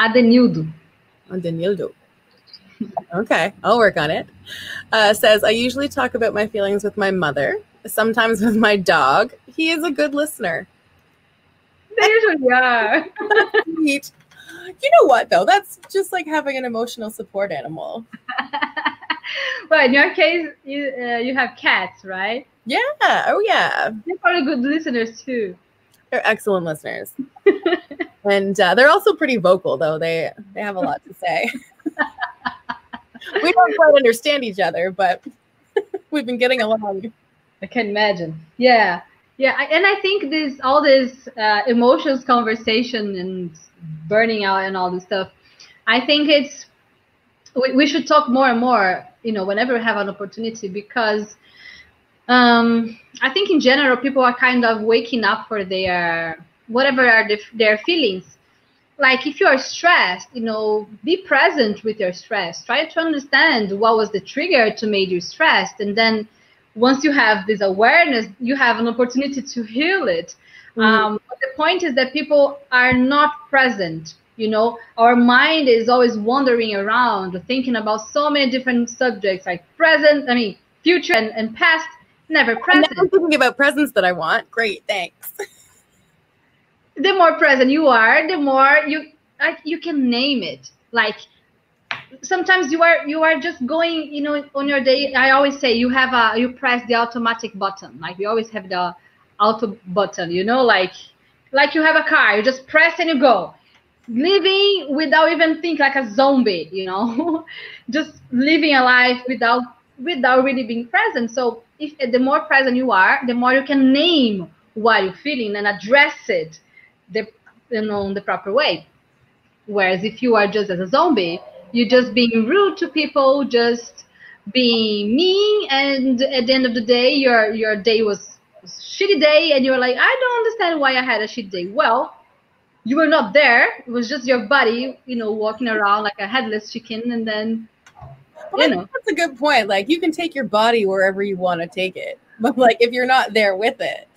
A: Adenildo.
B: Adenildo. Okay, I'll work on it. Uh, says, I usually talk about my feelings with my mother, sometimes with my dog. He is a good listener.
A: they usually are.
B: Sweet. You know what though? That's just like having an emotional support animal.
A: well, in your case, you uh, you have cats, right?
B: Yeah. Oh yeah.
A: They're probably good listeners too.
B: They're excellent listeners, and uh, they're also pretty vocal though. They they have a lot to say. we don't quite understand each other, but we've been getting along.
A: I can imagine. Yeah, yeah, and I think this all this uh, emotions conversation and burning out and all this stuff. I think it's we, we should talk more and more. You know, whenever we have an opportunity, because um, I think in general people are kind of waking up for their whatever are the, their feelings. Like if you are stressed you know be present with your stress. Try to understand what was the trigger to make you stressed. And then once you have this awareness you have an opportunity to heal it. Mm-hmm. um, the point is that people are not present you know. Our mind is always wandering around thinking about so many different subjects like present i mean future and, and past never present
B: i'm thinking about presents that i want. Great thanks
A: the more present you are, the more you like you can name it. Like sometimes you are you are just going, you know, on your day. I always say you have a you press the automatic button. Like we always have the auto button, you know, like like you have a car, you just press and you go. Living without even think like a zombie, you know, just living a life without without really being present. So if the more present you are, the more you can name what you're feeling and address it the you know in the proper way. Whereas if you are just as a zombie, you're just being rude to people, just being mean, and at the end of the day, your your day was a shitty day, and you're like, I don't understand why I had a shitty day. Well, you were not there. It was just your body, you know, walking around like a headless chicken, and then
B: well, you know. That's a good point. Like you can take your body wherever you want to take it, but like if you're not there with it,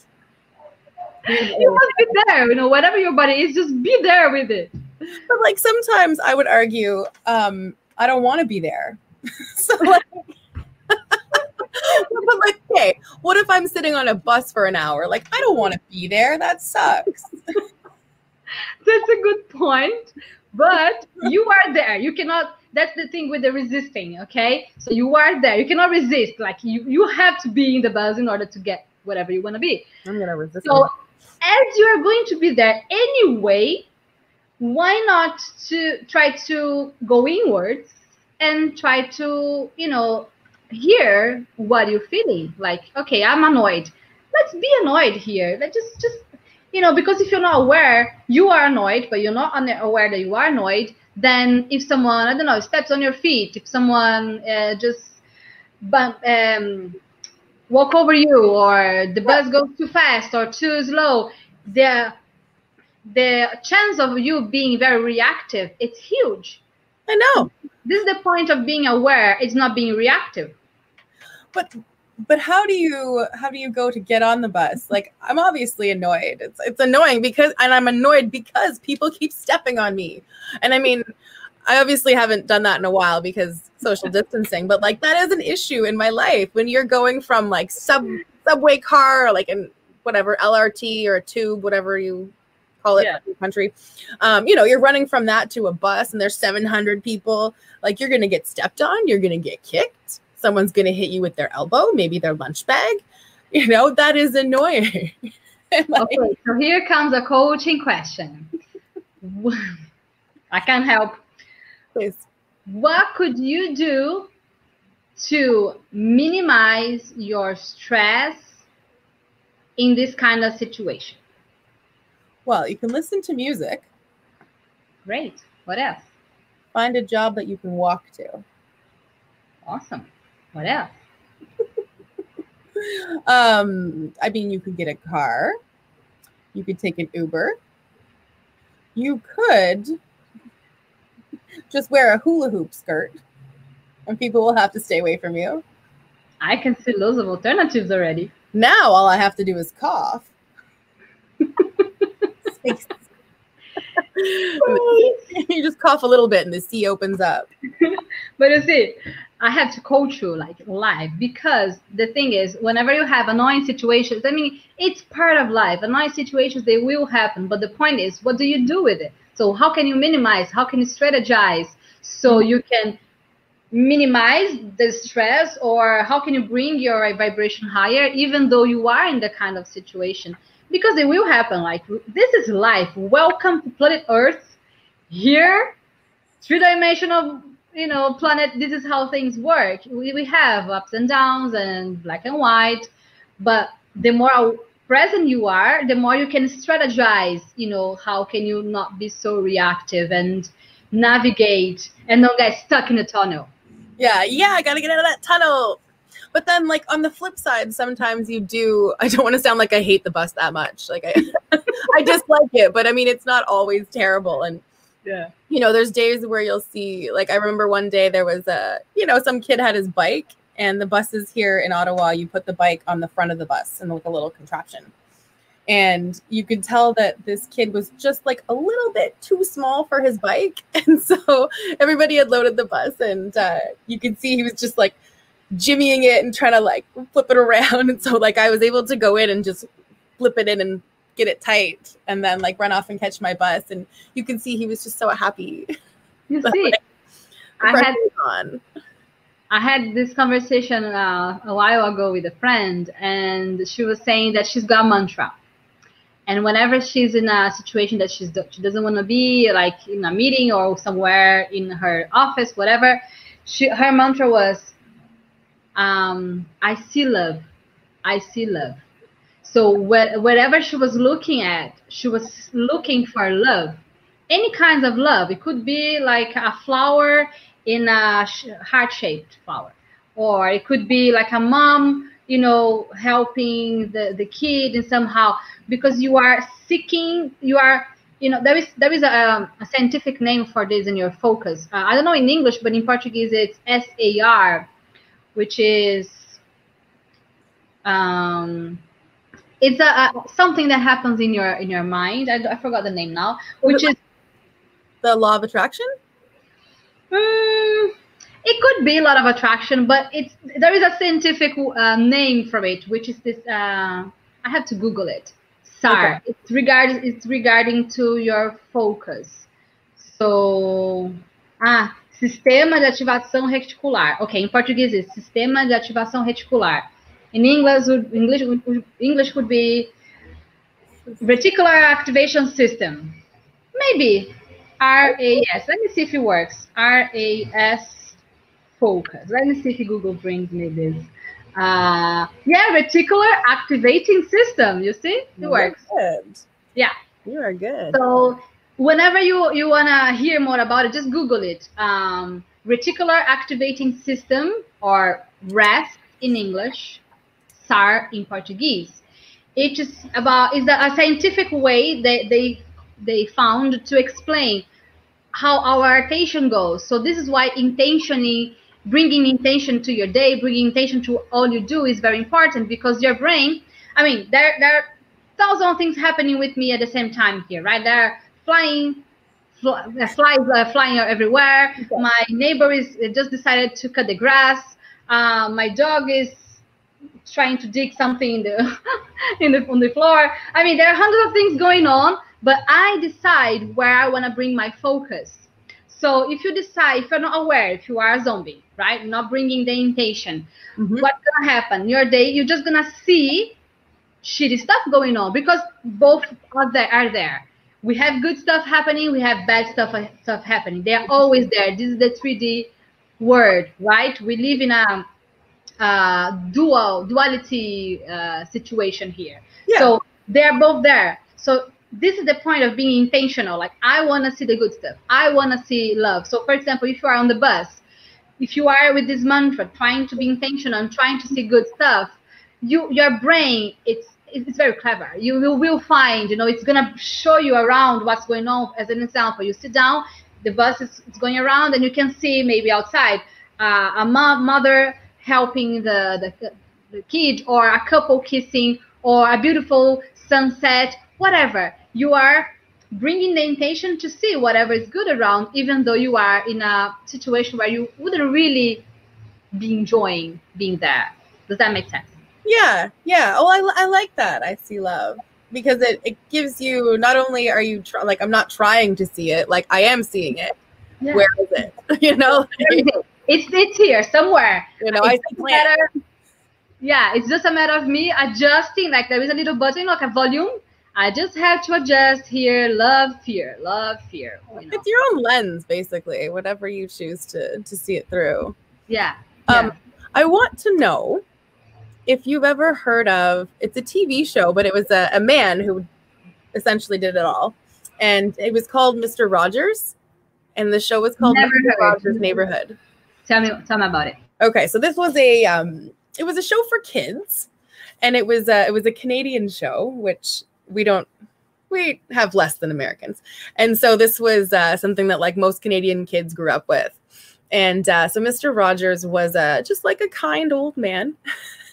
A: you must be there. You know, whatever your body is, just be there with it.
B: But like sometimes I would argue, um, I don't want to be there. so like but like, okay, what if I'm sitting on a bus for an hour? Like, I don't want to be there. That sucks.
A: That's a good point. But you are there. You cannot. That's the thing with the resisting. Okay, so you are there. You cannot resist. Like you, you have to be in the bus in order to get whatever you want to be.
B: I'm gonna resist.
A: So as you are going to be there anyway, why not to try to go inwards and try to, you know, hear what you're feeling. Like, okay, I'm annoyed. Let's be annoyed here. Let's just just you know, because if you're not aware, you are annoyed, but you're not aware that you are annoyed, then if someone, I don't know, steps on your feet, if someone uh, just bump, um, walk over you or the bus goes too fast or too slow the the chance of you being very reactive it's huge.
B: I know.
A: This is the point of being aware it's not being reactive.
B: But but how do you how do you go to get on the bus? Like i'm obviously annoyed. It's it's annoying because and i'm annoyed because people keep stepping on me. And i mean I obviously haven't done that in a while because social distancing, but like that is an issue in my life when you're going from like sub subway car or like in whatever LRT or a tube, whatever you call it yeah. in the country. Um, you know, you're running from that to a bus and there's 700 people. Like you're gonna get stepped on, you're gonna get kicked. Someone's gonna hit you with their elbow, maybe their lunch bag. You know, that is annoying.
A: okay, so here comes a coaching question. I can't help
B: Please.
A: What could you do to minimize your stress in this kind of situation?
B: Well, you can listen to music.
A: Great. What else?
B: Find a job that you can walk to.
A: Awesome. What else?
B: um, I mean, you could get a car. You could take an Uber. You could just wear a hula hoop skirt and people will have to stay away from you.
A: I can see loads of alternatives already.
B: Now all I have to do is cough. you just cough a little bit and the sea opens up.
A: but you see, I have to coach you like live because the thing is, whenever you have annoying situations, I mean, it's part of life. Annoying situations they will happen, but the point is, what do you do with it? So how can you minimize? How can you strategize so mm-hmm. you can minimize the stress, or how can you bring your vibration higher, even though you are in the kind of situation? Because it will happen. Like this is life. Welcome to planet Earth. Here, three-dimensional you know planet this is how things work we, we have ups and downs and black and white but the more present you are the more you can strategize you know how can you not be so reactive and navigate and not get stuck in a tunnel.
B: Yeah yeah i gotta get out of that tunnel. But then like on the flip side sometimes you do i don't want to sound like i hate the bus that much like i i dislike it but i mean it's not always terrible. And
A: yeah.
B: you know there's days where you'll see like i remember one day there was a you know some kid had his bike and the buses here in ottawa you put the bike on the front of the bus and like a little contraption and you could tell that this kid was just like a little bit too small for his bike and so everybody had loaded the bus and uh, you could see he was just like jimmying it and trying to like flip it around and so like i was able to go in and just flip it in and get it tight and then like run off and catch my bus. And you can see he was just so happy.
A: You see, like, I had on. I had this conversation uh, a while ago with a friend, and she was saying that she's got mantra. And whenever she's in a situation that she's she doesn't want to be, like in a meeting or somewhere in her office, whatever, she her mantra was, um, "I see love, I see love." So wherever she was looking at, she was looking for love, any kinds of love. It could be like a flower in a heart-shaped flower, or it could be like a mom, you know, helping the the kid and somehow because you are seeking, you are you know there is there is a, a scientific name for this in your focus uh, i don't know in english but in portuguese it's sar which is um it's a, a, something that happens in your in your mind. I, I forgot the name now, which is
B: the law of attraction.
A: Mm, it could be a lot of attraction, but it's there is a scientific uh, name for it, which is this. Uh, I have to Google it. SAR. Okay. It's regarding it's regarding to your focus. So, ah, sistema de ativação reticular. Ok, em português é sistema de ativação reticular. In English, English, English would be reticular activation system. Maybe RAS. Let me see if it works. RAS focus. Let me see if Google brings me this. Uh, yeah, reticular activating system. You see, it You're works.
B: Good.
A: Yeah,
B: you are good.
A: So whenever you you wanna hear more about it, just Google it. Um, reticular activating system or RAS in English. SAR in Portuguese. It is about is a scientific way that they they found to explain how our attention goes. So this is why intentioning, bringing intention to your day, bringing intention to all you do is very important because your brain. I mean, there there are thousands of things happening with me at the same time here, right? There are flying flies uh, flying everywhere. My neighbor is just decided to cut the grass. Uh, my dog is trying to dig something in the in the on the floor. I mean, there are hundreds of things going on, but I decide where I want to bring my focus. So if you decide, if you're not aware, if you are a zombie, right, not bringing the intention, mm-hmm. what's gonna happen? Your day, you're just gonna see shitty stuff going on because both are there. Are there. We have good stuff happening. We have bad stuff stuff happening. They are always there. This is the 3D word, right? We live in a uh, dual duality uh, situation here. Yeah. So they're both there. So this is the point of being intentional. Like I want to see the good stuff. I want to see love. So for example, if you are on the bus, if you are with this mantra, trying to be intentional and trying to see good stuff, you your brain it's it's very clever. You will, will find, you know, it's gonna show you around what's going on. As an example, you sit down, the bus is, is going around, and you can see maybe outside uh, a mo- mother helping the, the, the kid or a couple kissing or a beautiful sunset, whatever. You are bringing the intention to see whatever is good around, even though you are in a situation where you wouldn't really be enjoying being there. Does that make sense?
B: Yeah, yeah. Oh, I, I like that. I see love because it, it gives you not only are you try, like I'm not trying to see it, like I am seeing it. Yeah. Where is it? you know,
A: it's it's here somewhere.
B: You know, it's I see matter,
A: Yeah, it's just a matter of me adjusting. Like there is a little button, like a volume. I just have to adjust here. Love, fear, love, fear.
B: You know? It's your own lens, basically. Whatever you choose to to see it through.
A: Yeah.
B: Um, yeah. I want to know if you've ever heard of it's a TV show, but it was a, a man who essentially did it all. And it was called Mr. Rogers. And the show was called
A: Never Mr.
B: Rogers Neighborhood.
A: Tell me tell me about it.
B: Okay, so this was a um it was a show for kids. And it was a it was a Canadian show, which we don't we have less than Americans. And so this was uh, something that like most Canadian kids grew up with. And uh, so Mr. Rogers was uh, just like a kind old man.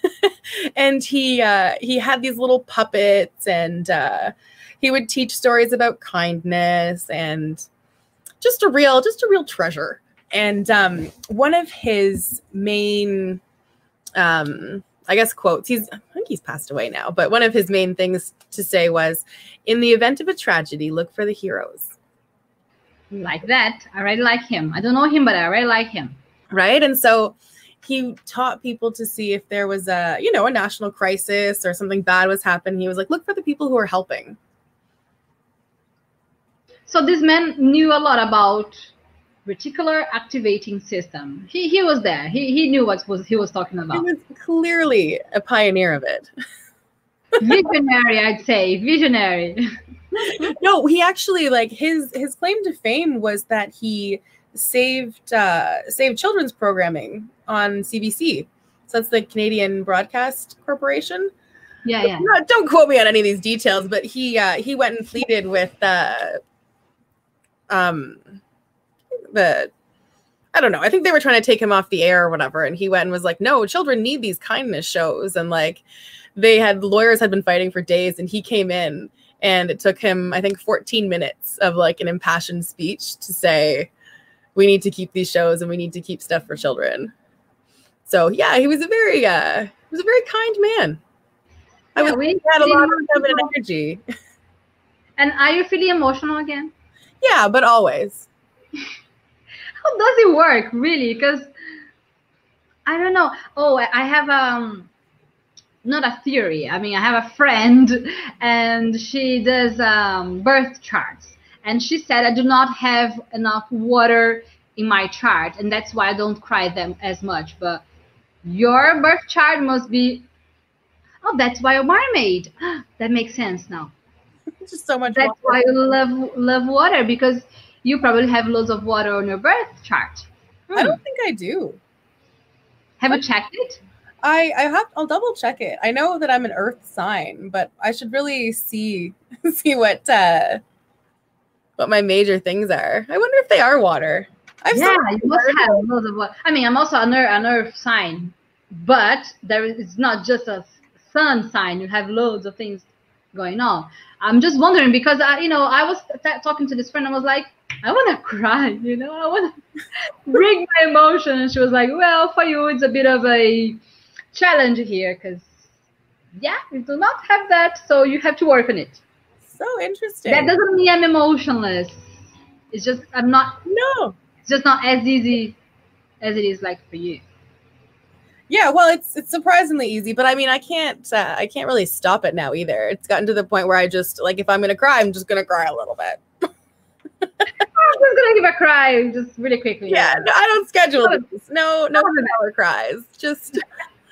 B: and he uh, he had these little puppets, and uh, he would teach stories about kindness and just a real just a real treasure. And um, one of his main, um, I guess, quotes. He's think he's passed away now, but one of his main things to say was, "In the event of a tragedy, look for the heroes."
A: Like that, I really like him. I don't know him, but I really like him.
B: Right, and so he taught people to see if there was a you know a national crisis or something bad was happening he was like look for the people who are helping
A: so this man knew a lot about reticular activating system he, he was there he, he knew what was he was talking about he was
B: clearly a pioneer of it
A: visionary i'd say visionary
B: no he actually like his his claim to fame was that he saved uh, saved children's programming on CBC. So that's the Canadian Broadcast Corporation.
A: Yeah, yeah.
B: Not, don't quote me on any of these details, but he uh, he went and pleaded with uh, um the I don't know. I think they were trying to take him off the air or whatever, and he went and was like, "No, children need these kindness shows." And like, they had lawyers had been fighting for days, and he came in, and it took him, I think, 14 minutes of like an impassioned speech to say, we need to keep these shows and we need to keep stuff for children. So yeah, he was a very uh he was a very kind man. I yeah, was we had a lot of energy.
A: And are you feeling emotional again?
B: Yeah, but always.
A: How does it work, really? Because I don't know. Oh, I have um not a theory. I mean, I have a friend and she does um, birth charts and she said i do not have enough water in my chart and that's why i don't cry them as much but your birth chart must be oh that's why you're mermaid that makes sense now it's
B: just so much
A: that's water. why you love love water because you probably have loads of water on your birth chart
B: hmm. i don't think i do
A: have you checked it
B: I I have I'll double check it. I know that I'm an earth sign, but I should really see see what uh what my major things are. I wonder if they are water.
A: I've yeah, you must have loads of water. I mean, I'm also an earth, an earth sign, but there is it's not just a sun sign. You have loads of things going on. I'm just wondering because I, you know, I was t- talking to this friend. I was like, I want to cry. You know, I want to bring my emotion. And she was like, Well, for you, it's a bit of a challenge here because, yeah, you do not have that, so you have to work on it
B: so interesting.
A: That doesn't mean I'm emotionless. It's just I'm not.
B: No.
A: It's just not as easy as it is like for you.
B: Yeah, well, it's it's surprisingly easy, but I mean, I can't uh, I can't really stop it now either. It's gotten to the point where I just like if I'm gonna cry, I'm just gonna cry a little bit.
A: I'm just gonna give a cry just really quickly.
B: Yeah, no, I don't schedule this. No, no hour cries. Just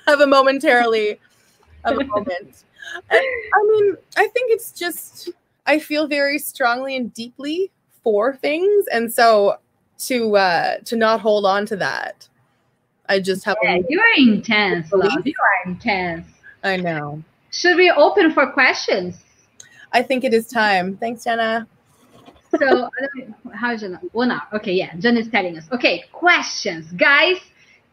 B: have a momentarily of a moment. I mean, I think it's just I feel very strongly and deeply for things, and so to uh to not hold on to that, I just have.
A: Yeah, you are intense, love. You are intense.
B: I know.
A: Should we open for questions?
B: I think it is time. Thanks, Jenna.
A: So, how Jenna? Well, now, okay, yeah, Jenna is telling us. Okay, questions, guys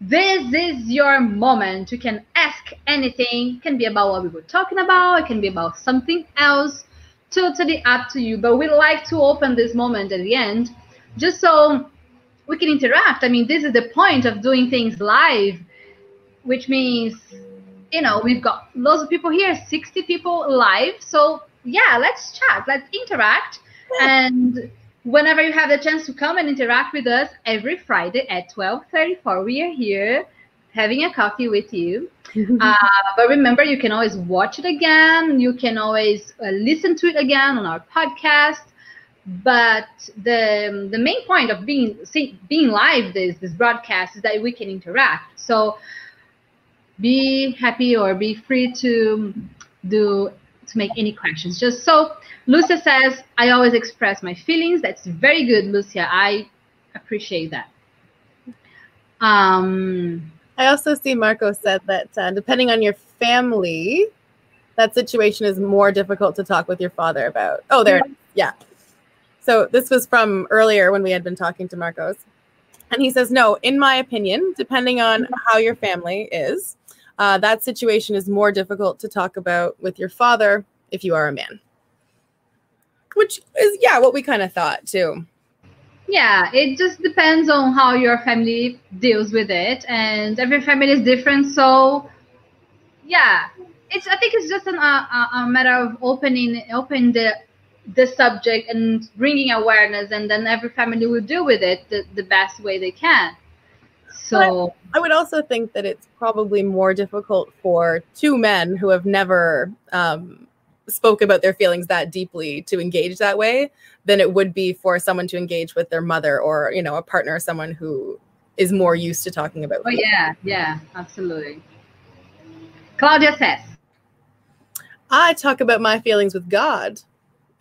A: this is your moment. You can ask anything. It can be about what we were talking about. It can be about something else. Totally up to you. But we like to open this moment at the end just so we can interact. I mean, this is the point of doing things live which means you know we've got lots of people here 60 people live so yeah let's chat let's interact. And whenever you have the chance to come and interact with us every friday at 12.34 we are here having a coffee with you. Uh, but remember you can always watch it again. You can always uh, listen to it again on our podcast. But the the main point of being see, being live this this broadcast is that we can interact. So be happy or be free to do to make any questions. Just so lucia says i always express my feelings. That's very good lucia. I appreciate that. Um
B: i also see marco said that uh, depending on your family that situation is more difficult to talk with your father about. Oh there yeah. So this was from earlier when we had been talking to marcos. And he says no in my opinion depending on how your family is uh, that situation is more difficult to talk about with your father if you are a man. Which is, yeah, what we kind of thought too.
A: Yeah, it just depends on how your family deals with it, and every family is different. So, yeah, it's. I think it's just an, a, a matter of opening, open the the subject and bringing awareness, and then every family will deal with it the, the best way they can. So
B: I would also think that it's probably more difficult for two men who have never um, spoke about their feelings that deeply to engage that way than it would be for someone to engage with their mother or you know a partner or someone who is more used to talking about.
A: Oh yeah, yeah, absolutely. Claudia says,
B: "I talk about my feelings with God,"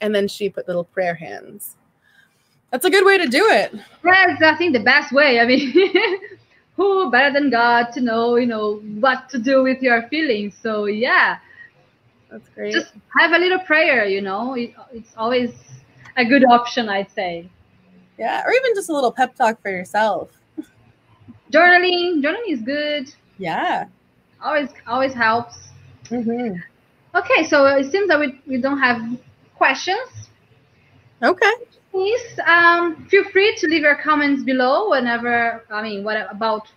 B: and then she put little prayer hands. That's a good way to do it.
A: That's I think the best way. I mean, who better than God to know, you know, what to do with your feelings. So yeah,
B: that's great.
A: Just have a little prayer, you know. It, it's always a good option, I'd say.
B: Yeah, or even just a little pep talk for yourself.
A: Journaling, journaling is good.
B: Yeah,
A: always always helps.
B: Mm-hmm.
A: Okay, so it seems that we, we don't have questions.
B: Okay
A: please um, feel free to leave your comments below whenever i mean what about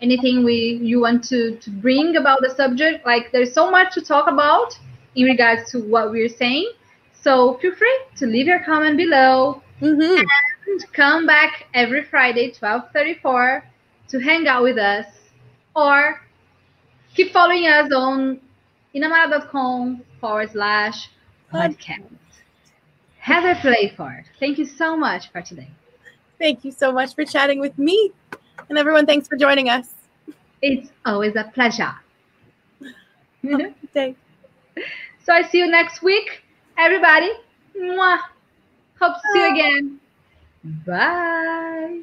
A: anything we you want to to bring about the subject like there's so much to talk about in regards to what we're saying so feel free to leave your comment below
B: mm-hmm.
A: and come back every friday 12.34 to hang out with us or keep following us on inamara.com forward slash podcast Heather Playford, thank you so much for today.
B: Thank you so much for chatting with me. And everyone, thanks for joining us.
A: It's always a pleasure.
B: day.
A: So I see you next week, everybody. Mwah. Hope to see you again. Bye.